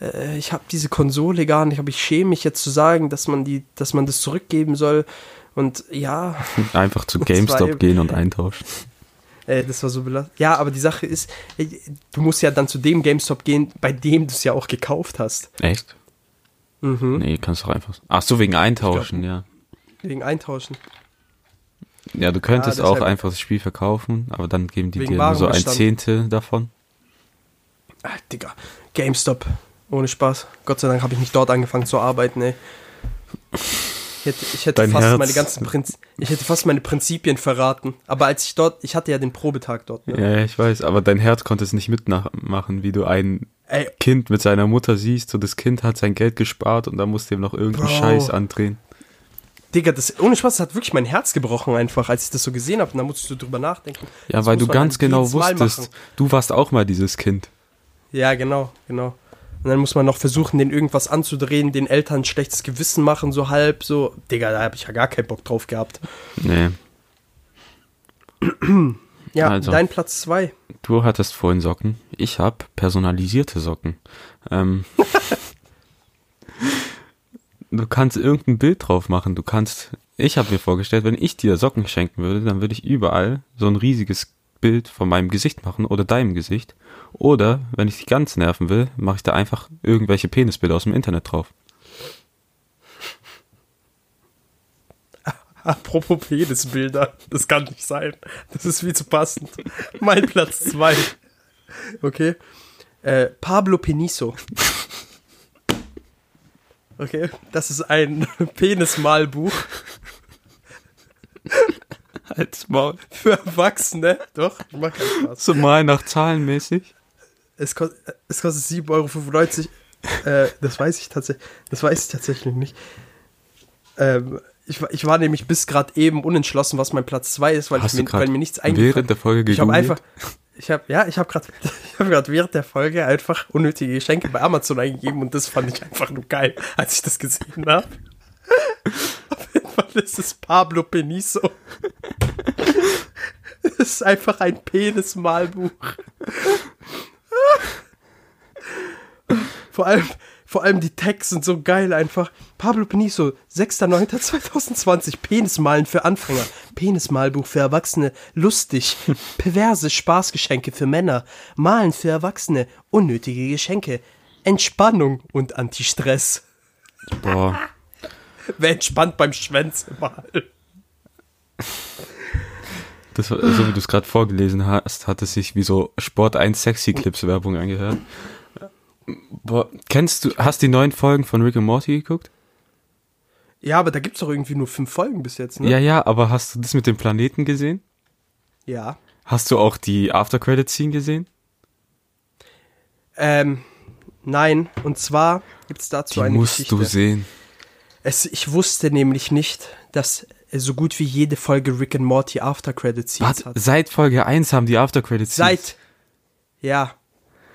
äh, ich habe diese Konsole gar nicht, aber ich schäme mich jetzt zu sagen, dass man die, dass man das zurückgeben soll. Und ja, Einfach zu war GameStop gehen und eintauschen. äh, das war so belastend. Ja, aber die Sache ist, äh, du musst ja dann zu dem GameStop gehen, bei dem du es ja auch gekauft hast. Echt? Mhm. Nee, kannst doch einfach. Ach so, wegen Eintauschen, ja. Wegen Eintauschen. Ja, du könntest Ja, auch einfach das Spiel verkaufen, aber dann geben die dir nur so ein. Zehntel davon. Ah, Digga, GameStop. Ohne Spaß. Gott sei Dank habe ich nicht dort angefangen zu arbeiten, ey. Ich hätte, ich hätte Dein fast Herz. meine ganzen Prinz ich hätte fast meine Prinzipien verraten. Aber als ich dort, ich hatte ja den Probetag dort, ne? Ja, ich weiß, aber dein Herz konnte es nicht mitmachen, wie du ein Ey, Kind mit seiner Mutter siehst, so das Kind hat sein Geld gespart und dann musst du ihm noch irgendeinen Bro. Scheiß andrehen. Digga, das, ohne Spaß, das hat wirklich mein Herz gebrochen einfach, als ich das so gesehen habe. Und da musstest du drüber nachdenken. Ja, Das weil du ganz genau wusstest, du warst auch mal dieses Kind. Ja, genau, genau. Und dann muss man noch versuchen, den irgendwas anzudrehen, den Eltern ein schlechtes Gewissen machen, so halb, so. Digga, da habe ich ja gar keinen Bock drauf gehabt. Nee, Ja, Also. dein Platz zwei. du hattest vorhin Socken, ich hab personalisierte Socken. Ähm, du kannst irgendein Bild drauf machen, du kannst, ich habe mir vorgestellt, wenn ich dir Socken schenken würde, dann würde ich überall so ein riesiges Bild von meinem Gesicht machen oder deinem Gesicht. Oder, wenn ich dich ganz nerven will, mache ich da einfach irgendwelche Penisbilder aus dem Internet drauf. Apropos Penisbilder, das kann nicht sein. Das ist viel zu passend. Mein Platz zwei. Okay. Äh, Pablo Peniso. Okay, das ist ein Penismalbuch Als Maul. für Erwachsene. Doch, ich mach keinen Spaß. So mal nach Zahlen mäßig. Es, kost, es kostet 7,95 Euro. Äh, das weiß ich tatsächlich. Das weiß ich tatsächlich nicht. Ähm, ich, war- ich war nämlich bis gerade eben unentschlossen, was mein Platz 2 ist, weil, Hast ich du mir, weil mir nichts eingefallen während der Folge Ich habe gegoogelt? einfach, ich habe, ja, ich habe gerade, ich habe gerade während der Folge einfach unnötige Geschenke bei Amazon eingegeben und das fand ich einfach nur geil, als ich das gesehen habe. Jeden Fall ist es Pablo Peniso. Das ist einfach ein Penis-Malbuch. Vor allem, vor allem die Tags sind so geil einfach. Pablo Peniso, 6.9.2020, Penismalen für Anfänger, Penismalbuch für Erwachsene, lustig, perverse Spaßgeschenke für Männer, Malen für Erwachsene, unnötige Geschenke, Entspannung und Antistress. Boah. Wer entspannt beim Schwänze malen? Das war, so wie du es gerade vorgelesen hast, hat es sich wie so Sport 1 Sexy Clips Werbung angehört. Boah, kennst du, hast die neuen Folgen von Rick and Morty geguckt? Ja, aber da gibt's doch irgendwie nur fünf Folgen bis jetzt, ne? Ja, ja, aber hast du das mit dem Planeten gesehen? Ja. Hast du auch die After Credit Scene gesehen? Ähm, nein, und zwar gibt's dazu Die eine musst Geschichte. du sehen. Es, ich wusste nämlich nicht, dass so gut wie jede Folge Rick and Morty After Credit Scenes Warte, hat. seit Folge 1 haben die After Credit Scenes. Seit. Ja.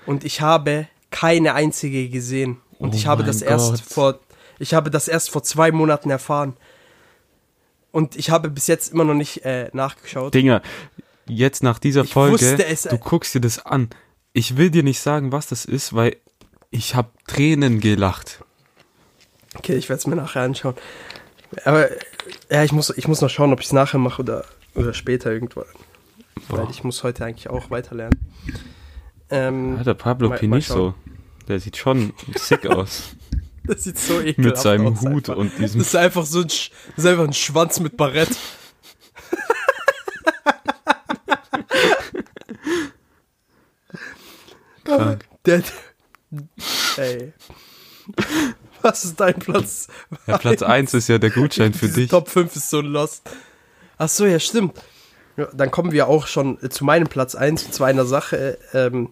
Und ich habe keine einzige gesehen. Und Oh ich habe das erst Gott. vor, ich habe das erst vor zwei Monaten erfahren. Und ich habe bis jetzt immer noch nicht äh, nachgeschaut. Dinger, jetzt nach dieser Ich Folge, es, du äh. guckst dir das an. Ich will dir nicht sagen, was das ist, weil ich habe Tränen gelacht. Okay, ich werde es mir nachher anschauen. Aber ja, ich muss, ich muss noch schauen, ob ich es nachher mache oder, oder später irgendwann. Weil Boah. ich muss heute eigentlich auch weiterlernen. Ähm, Alter, Pablo Mal- schauen. der sieht schon sick aus. das sieht so ekelhaft Mit seinem aus Hut einfach. und diesem Das ist einfach so ein, Sch das ist einfach ein Schwanz mit Barett. Krank. Der, ey. Was ist dein Platz? Ja, Platz 1 ist ja der Gutschein für dich. Top 5 ist so lost. Ach so, ja, stimmt. Ja, dann kommen wir auch schon äh, zu meinem Platz 1 zu einer Sache, ähm,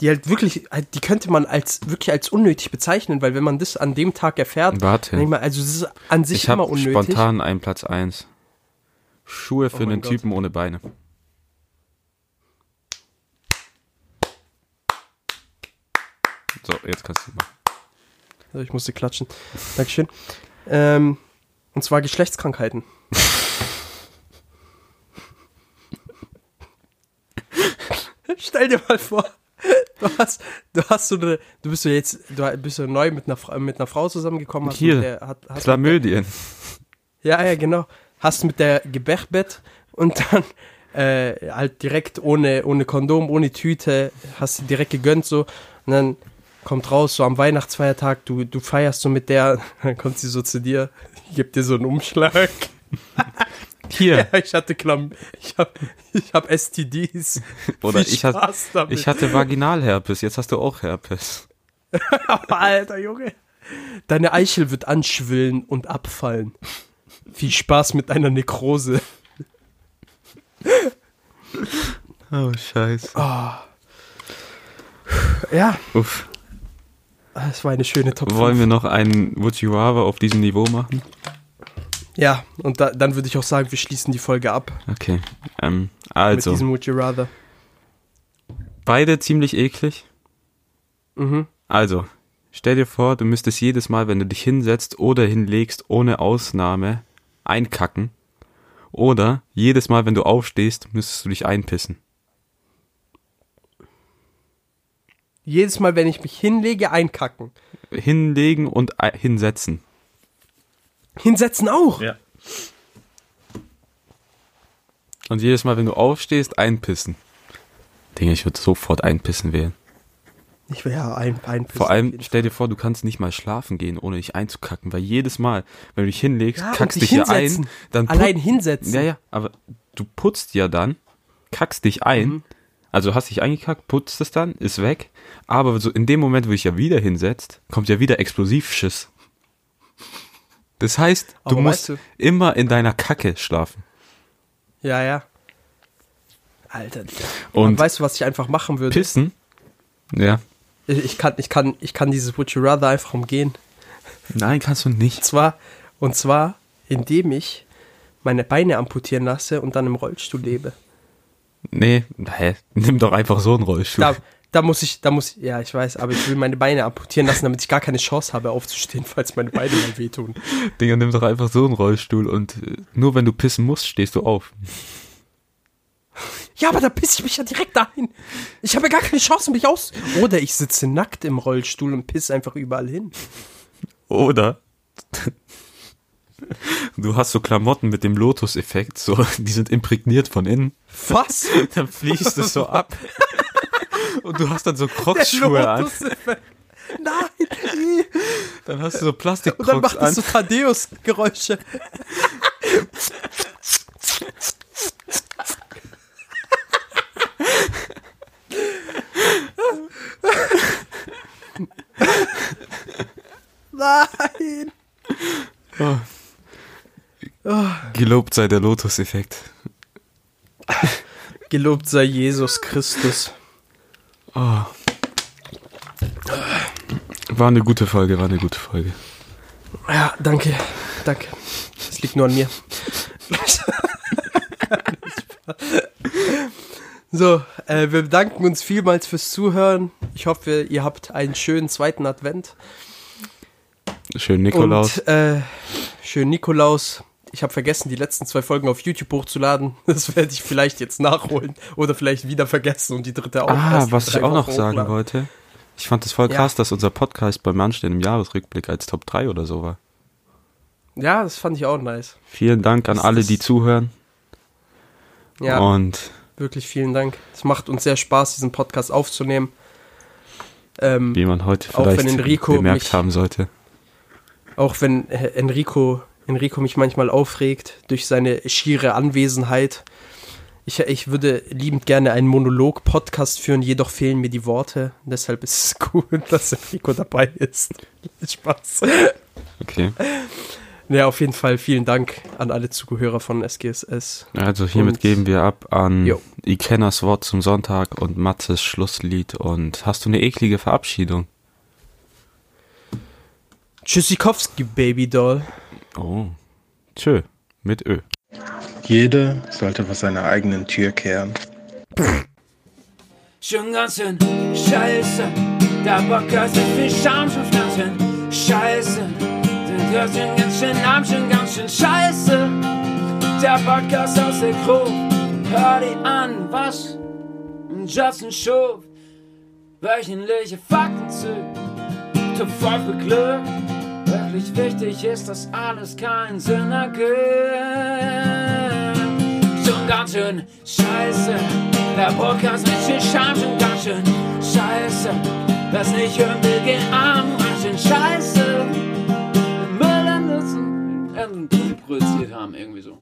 die halt wirklich, halt, die könnte man als wirklich als unnötig bezeichnen, weil wenn man das an dem Tag erfährt, Warte. mal, also es ist an sich Ich habe immer unnötig. spontan einen Platz 1. Schuhe für Oh einen Gott. Typen ohne Beine. So, jetzt kannst du machen. Ich musste klatschen. Dankeschön. Ähm, und zwar Geschlechtskrankheiten. Stell dir mal vor, du hast, du hast so eine, du bist so jetzt, du bist so neu mit einer, mit einer Frau zusammengekommen. Hast Hier, der, hat, hast Chlamydien. Ja, ja, genau. Hast mit der Gebächbett und dann äh, halt direkt ohne, ohne Kondom, ohne Tüte, hast du direkt gegönnt so und dann kommt raus, so am Weihnachtsfeiertag, du, du feierst so mit der, dann kommt sie so zu dir, gibt dir so einen Umschlag. Hier. Ja, ich hatte Klam ich hab, ich hab STDs. Oder Viel ich, hat, ich hatte Vaginalherpes, jetzt hast du auch Herpes. Alter, Junge. Deine Eichel wird anschwillen und abfallen. Viel Spaß mit deiner Nekrose. Oh, scheiße. Ja, Uff. Es war eine schöne Top 5. Wollen wir noch einen Would You Rather auf diesem Niveau machen? Ja, und da, dann würde ich auch sagen, wir schließen die Folge ab Okay. Ähm, mit also, diesem Would You Rather. beide ziemlich eklig. Mhm. Also, stell dir vor, du müsstest jedes Mal, wenn du dich hinsetzt oder hinlegst, ohne Ausnahme einkacken. Oder jedes Mal, wenn du aufstehst, müsstest du dich einpissen. Jedes Mal, wenn ich mich hinlege, einkacken. Hinlegen und ei- hinsetzen. Hinsetzen auch. Ja. Und jedes Mal, wenn du aufstehst, einpissen. Dinge, ich würde sofort einpissen wählen. Ich will ja ein, einpissen. Vor allem, stell dir vor, du kannst nicht mal schlafen gehen, ohne dich einzukacken, weil jedes Mal, wenn du dich hinlegst, Ja, kackst dich hier ein, dann Allein hinsetzen. Ja, ja, aber du putzt ja dann, kackst dich ein, Mhm. Also hast dich eingekackt, putzt es dann, ist weg, aber so in dem Moment, wo dich ja wieder hinsetzt, kommt ja wieder Explosivschiss. Das heißt, du Aber musst weißt du- immer in deiner Kacke schlafen. Ja, ja. Alter. Und Und weißt du, was ich einfach machen würde? pissen, ja, Ich ich kann, ich kann, ich kann dieses Would You Rather einfach umgehen. nein, kannst du nicht. Und zwar, und zwar indem ich meine Beine amputieren lasse und dann im Rollstuhl lebe. Nee, hä? Nimm doch einfach so einen Rollstuhl. Da, da muss ich, da muss, ja, ich weiß, aber ich will meine Beine amputieren lassen, damit ich gar keine Chance habe, aufzustehen, falls meine Beine mal wehtun. Digga, nimm doch einfach so einen Rollstuhl und äh, nur wenn du pissen musst, stehst du auf. Ja, aber da pisse ich mich ja direkt dahin. Ich habe ja gar keine Chance, mich aus. Oder ich sitze nackt im Rollstuhl und pisse einfach überall hin. Oder du hast so Klamotten mit dem Lotus-Effekt, so, die sind imprägniert von innen. Was? Dann fließt es so ab. Und du hast dann so Crocs-Schuhe an. Lotus-Effekt. Nein. Dann hast du so Und dann macht an. es so Thaddeus-Geräusche. Nein. Gelobt sei der Lotus-Effekt. Gelobt sei Jesus Christus. War eine gute Folge, war eine gute Folge. Ja, danke. Danke. Es liegt nur an mir. so, äh, wir bedanken uns vielmals fürs Zuhören. Ich hoffe, ihr habt einen schönen zweiten Advent. Schön Nikolaus. Und äh, schön Nikolaus. Ich habe vergessen, die letzten zwei Folgen auf YouTube hochzuladen. Das werde ich vielleicht jetzt nachholen oder vielleicht wieder vergessen und die dritte auch. ah, was ich auch noch sagen hochladen. wollte. Ich fand es voll Ja. krass, dass unser Podcast beim Anstehen im Jahresrückblick als Top 3 oder so war. Ja, das fand ich auch nice. Vielen Dank an Das- alle, die zuhören. Ja, Und wirklich vielen Dank. Es macht uns sehr Spaß, diesen Podcast aufzunehmen. Ähm, wie man heute Auch vielleicht wenn Enrico bemerkt mich- haben sollte. Auch wenn Enrico, Enrico mich manchmal aufregt durch seine schiere Anwesenheit. Ich, ich würde liebend gerne einen Monolog-Podcast führen, jedoch fehlen mir die Worte. Deshalb ist es cool, dass Enrico dabei ist. Spaß. Okay. Ja, auf jeden Fall vielen Dank an alle Zuhörer von SGSS. Also hiermit Und- geben wir ab an Jo. Ikenas Wort zum Sonntag und Matzes Schlusslied. Und hast du eine eklige Verabschiedung? Tschüssikowski, Baby Doll. Oh. Tschö. Mit Ö. Jede sollte vor seiner eigenen Tür kehren. Schon ganz schön scheiße. Der Podcast ist viel Scham, schon ganz schön scheiße. Den hört schon ganz schön arm, schon ganz schön scheiße. Der Podcast aus der Gruppe, hör die an, was Justin Schuf. Wöchentliche Fakten zu, Top 5 beglückt. Wirklich wichtig ist, dass alles keinen Sinn ergibt schon ganz schön scheiße. Der Podcast mit viel Scham schon ganz schön scheiße. Das nicht hören will, geh arm, ganz scheiße. Müll an Nutzen, produziert haben, irgendwie so.